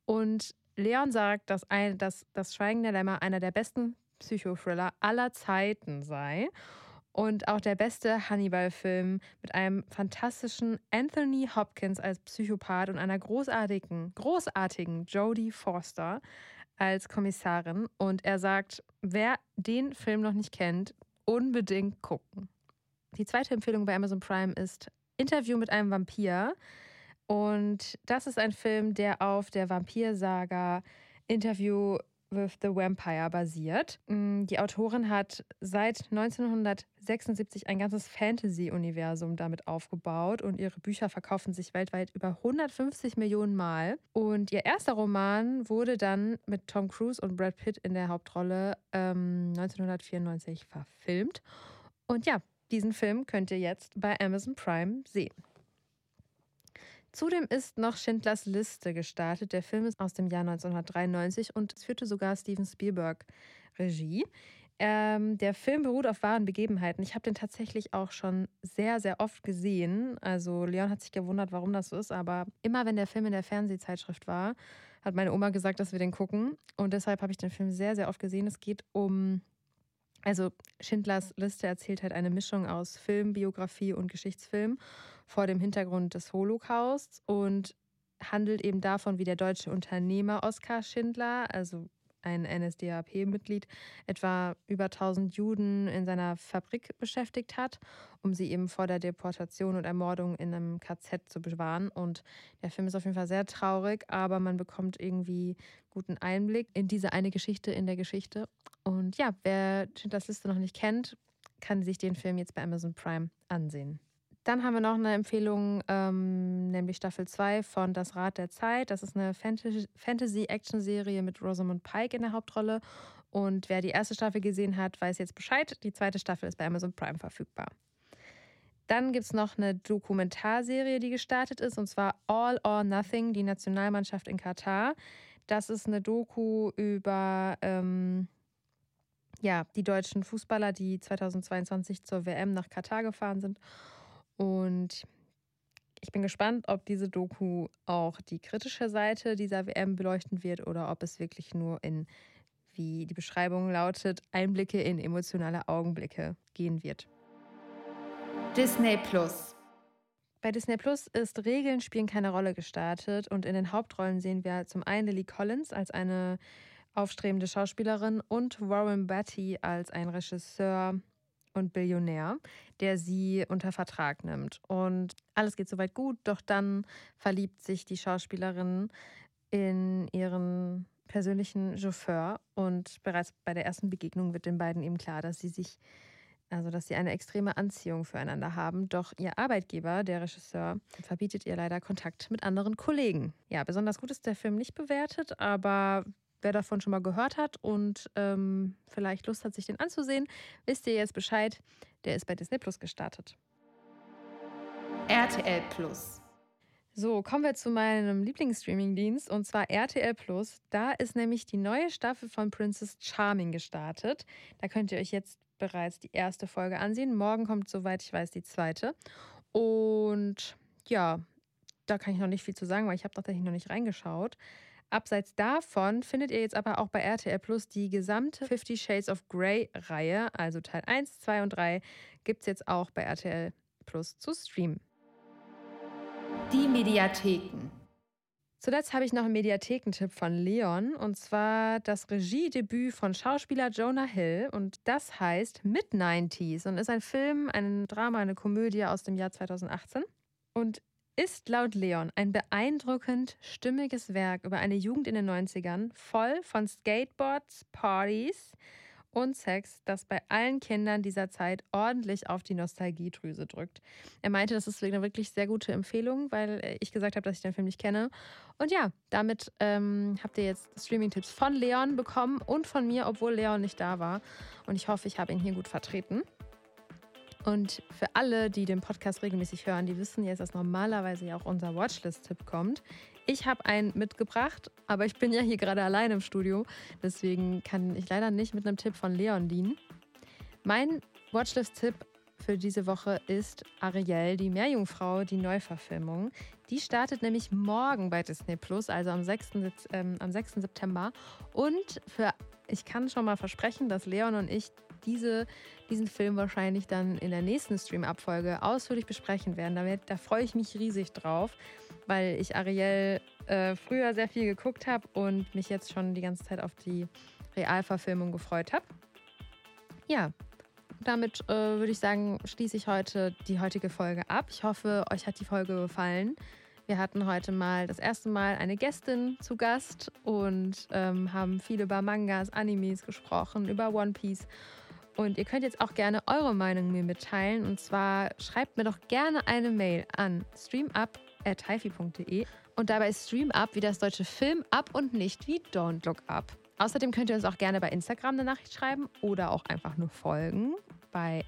Speaker 2: Und Leon sagt, dass, ein, dass Das Schweigen der Lämmer einer der besten Psychothriller aller Zeiten sei und auch der beste Hannibal-Film mit einem fantastischen Anthony Hopkins als Psychopath und einer großartigen, großartigen Jodie Forster als Kommissarin. Und er sagt, wer den Film noch nicht kennt, unbedingt gucken. Die zweite Empfehlung bei Amazon Prime ist Interview mit einem Vampir. Und das ist ein Film, der auf der Vampirsaga Interview with the Vampire basiert. Mm, die Autorin hat seit 1976 ein ganzes Fantasy-Universum damit aufgebaut und ihre Bücher verkaufen sich weltweit über 150 Millionen Mal. Und ihr erster Roman wurde dann mit Tom Cruise und Brad Pitt in der Hauptrolle ähm, 1994 verfilmt. Und ja, diesen Film könnt ihr jetzt bei Amazon Prime sehen. Zudem ist noch Schindlers Liste gestartet. Der Film ist aus dem Jahr 1993 und es führte sogar Steven Spielberg Regie. Ähm, der Film beruht auf wahren Begebenheiten. Ich habe den tatsächlich auch schon sehr, sehr oft gesehen. Also Leon hat sich gewundert, warum das so ist, aber immer wenn der Film in der Fernsehzeitschrift war, hat meine Oma gesagt, dass wir den gucken. Und deshalb habe ich den Film sehr, sehr oft gesehen. Es geht um also Schindlers Liste erzählt halt eine Mischung aus Film, Biografie und Geschichtsfilm vor dem Hintergrund des Holocausts und handelt eben davon, wie der deutsche Unternehmer Oskar Schindler, also ein NSDAP-Mitglied, etwa über 1000 Juden in seiner Fabrik beschäftigt hat, um sie eben vor der Deportation und Ermordung in einem KZ zu bewahren. Und der Film ist auf jeden Fall sehr traurig, aber man bekommt irgendwie guten Einblick in diese eine Geschichte in der Geschichte. Und ja, wer Schindlers Liste noch nicht kennt, kann sich den Film jetzt bei Amazon Prime ansehen. Dann haben wir noch eine Empfehlung, ähm, nämlich Staffel 2 von Das Rad der Zeit. Das ist eine Fantasy-Action-Serie mit Rosamund Pike in der Hauptrolle. Und wer die erste Staffel gesehen hat, weiß jetzt Bescheid. Die zweite Staffel ist bei Amazon Prime verfügbar. Dann gibt es noch eine Dokumentarserie, die gestartet ist, und zwar All or Nothing, die Nationalmannschaft in Katar. Das ist eine Doku über ähm, ja, die deutschen Fußballer, die 2022 zur WM nach Katar gefahren sind. Und ich bin gespannt, ob diese Doku auch die kritische Seite dieser WM beleuchten wird oder ob es wirklich nur in, wie die Beschreibung lautet, Einblicke in emotionale Augenblicke gehen wird.
Speaker 3: Disney Plus.
Speaker 2: Bei Disney Plus ist Regeln spielen keine Rolle gestartet und in den Hauptrollen sehen wir zum einen Lily Collins als eine aufstrebende Schauspielerin und Warren Beatty als ein Regisseur, und Billionär, der sie unter Vertrag nimmt. Und alles geht soweit gut, doch dann verliebt sich die Schauspielerin in ihren persönlichen Chauffeur und bereits bei der ersten Begegnung wird den beiden eben klar, dass sie sich also dass sie eine extreme Anziehung füreinander haben. Doch ihr Arbeitgeber, der Regisseur, verbietet ihr leider Kontakt mit anderen Kollegen. Ja, besonders gut ist der Film nicht bewertet, aber wer davon schon mal gehört hat und ähm, vielleicht Lust hat, sich den anzusehen, wisst ihr jetzt Bescheid. Der ist bei Disney Plus gestartet.
Speaker 3: RTL Plus.
Speaker 2: So, kommen wir zu meinem Lieblingsstreaming-Dienst und zwar RTL Plus. Da ist nämlich die neue Staffel von Princess Charming gestartet. Da könnt ihr euch jetzt bereits die erste Folge ansehen. Morgen kommt, soweit ich weiß, die zweite. Und ja, da kann ich noch nicht viel zu sagen, weil ich habe tatsächlich noch nicht reingeschaut. Abseits davon findet ihr jetzt aber auch bei RTL Plus die gesamte Fifty Shades of Grey Reihe, also Teil 1, 2 und 3, gibt es jetzt auch bei RTL Plus zu streamen.
Speaker 3: Die Mediatheken.
Speaker 2: Zuletzt habe ich noch einen Mediathekentipp von Leon und zwar das Regiedebüt von Schauspieler Jonah Hill und das heißt Mid-90s und ist ein Film, ein Drama, eine Komödie aus dem Jahr 2018. Und ist laut Leon ein beeindruckend stimmiges Werk über eine Jugend in den 90ern, voll von Skateboards, Partys und Sex, das bei allen Kindern dieser Zeit ordentlich auf die Nostalgiedrüse drückt. Er meinte, das ist eine wirklich sehr gute Empfehlung, weil ich gesagt habe, dass ich den Film nicht kenne. Und ja, damit ähm, habt ihr jetzt Streaming-Tipps von Leon bekommen und von mir, obwohl Leon nicht da war. Und ich hoffe, ich habe ihn hier gut vertreten. Und für alle, die den Podcast regelmäßig hören, die wissen jetzt, dass normalerweise ja auch unser Watchlist-Tipp kommt. Ich habe einen mitgebracht, aber ich bin ja hier gerade allein im Studio. Deswegen kann ich leider nicht mit einem Tipp von Leon dienen. Mein Watchlist-Tipp für diese Woche ist Ariel, die Meerjungfrau, die Neuverfilmung. Die startet nämlich morgen bei Disney Plus, also am 6. Ähm, am 6. September. Und für, ich kann schon mal versprechen, dass Leon und ich diese, diesen Film wahrscheinlich dann in der nächsten Stream-Abfolge ausführlich besprechen werden. Da, da freue ich mich riesig drauf, weil ich Ariel äh, früher sehr viel geguckt habe und mich jetzt schon die ganze Zeit auf die Realverfilmung gefreut habe. Ja, damit äh, würde ich sagen, schließe ich heute die heutige Folge ab. Ich hoffe, euch hat die Folge gefallen. Wir hatten heute mal das erste Mal eine Gästin zu Gast und ähm, haben viel über Mangas, Animes gesprochen, über One Piece. Und ihr könnt jetzt auch gerne eure Meinung mir mitteilen. Und zwar schreibt mir doch gerne eine Mail an streamup.hifi.de. Und dabei Streamup wie das deutsche Film ab und nicht wie Don't Look Up. Außerdem könnt ihr uns auch gerne bei Instagram eine Nachricht schreiben oder auch einfach nur folgen bei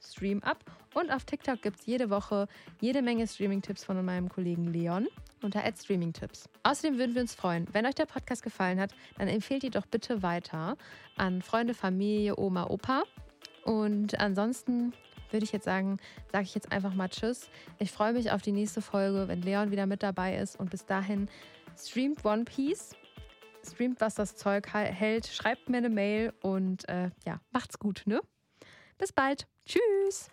Speaker 2: StreamUp. Und auf TikTok gibt es jede Woche jede Menge Streaming-Tipps von meinem Kollegen Leon unter @streamingtipps. Außerdem würden wir uns freuen, wenn euch der Podcast gefallen hat, dann empfehlt ihr doch bitte weiter an Freunde, Familie, Oma, Opa. Und ansonsten würde ich jetzt sagen, sage ich jetzt einfach mal Tschüss. Ich freue mich auf die nächste Folge, wenn Leon wieder mit dabei ist. Und bis dahin streamt One Piece streamt, was das Zeug hält, schreibt mir eine Mail und äh, ja, macht's gut, ne? Bis bald. Tschüss.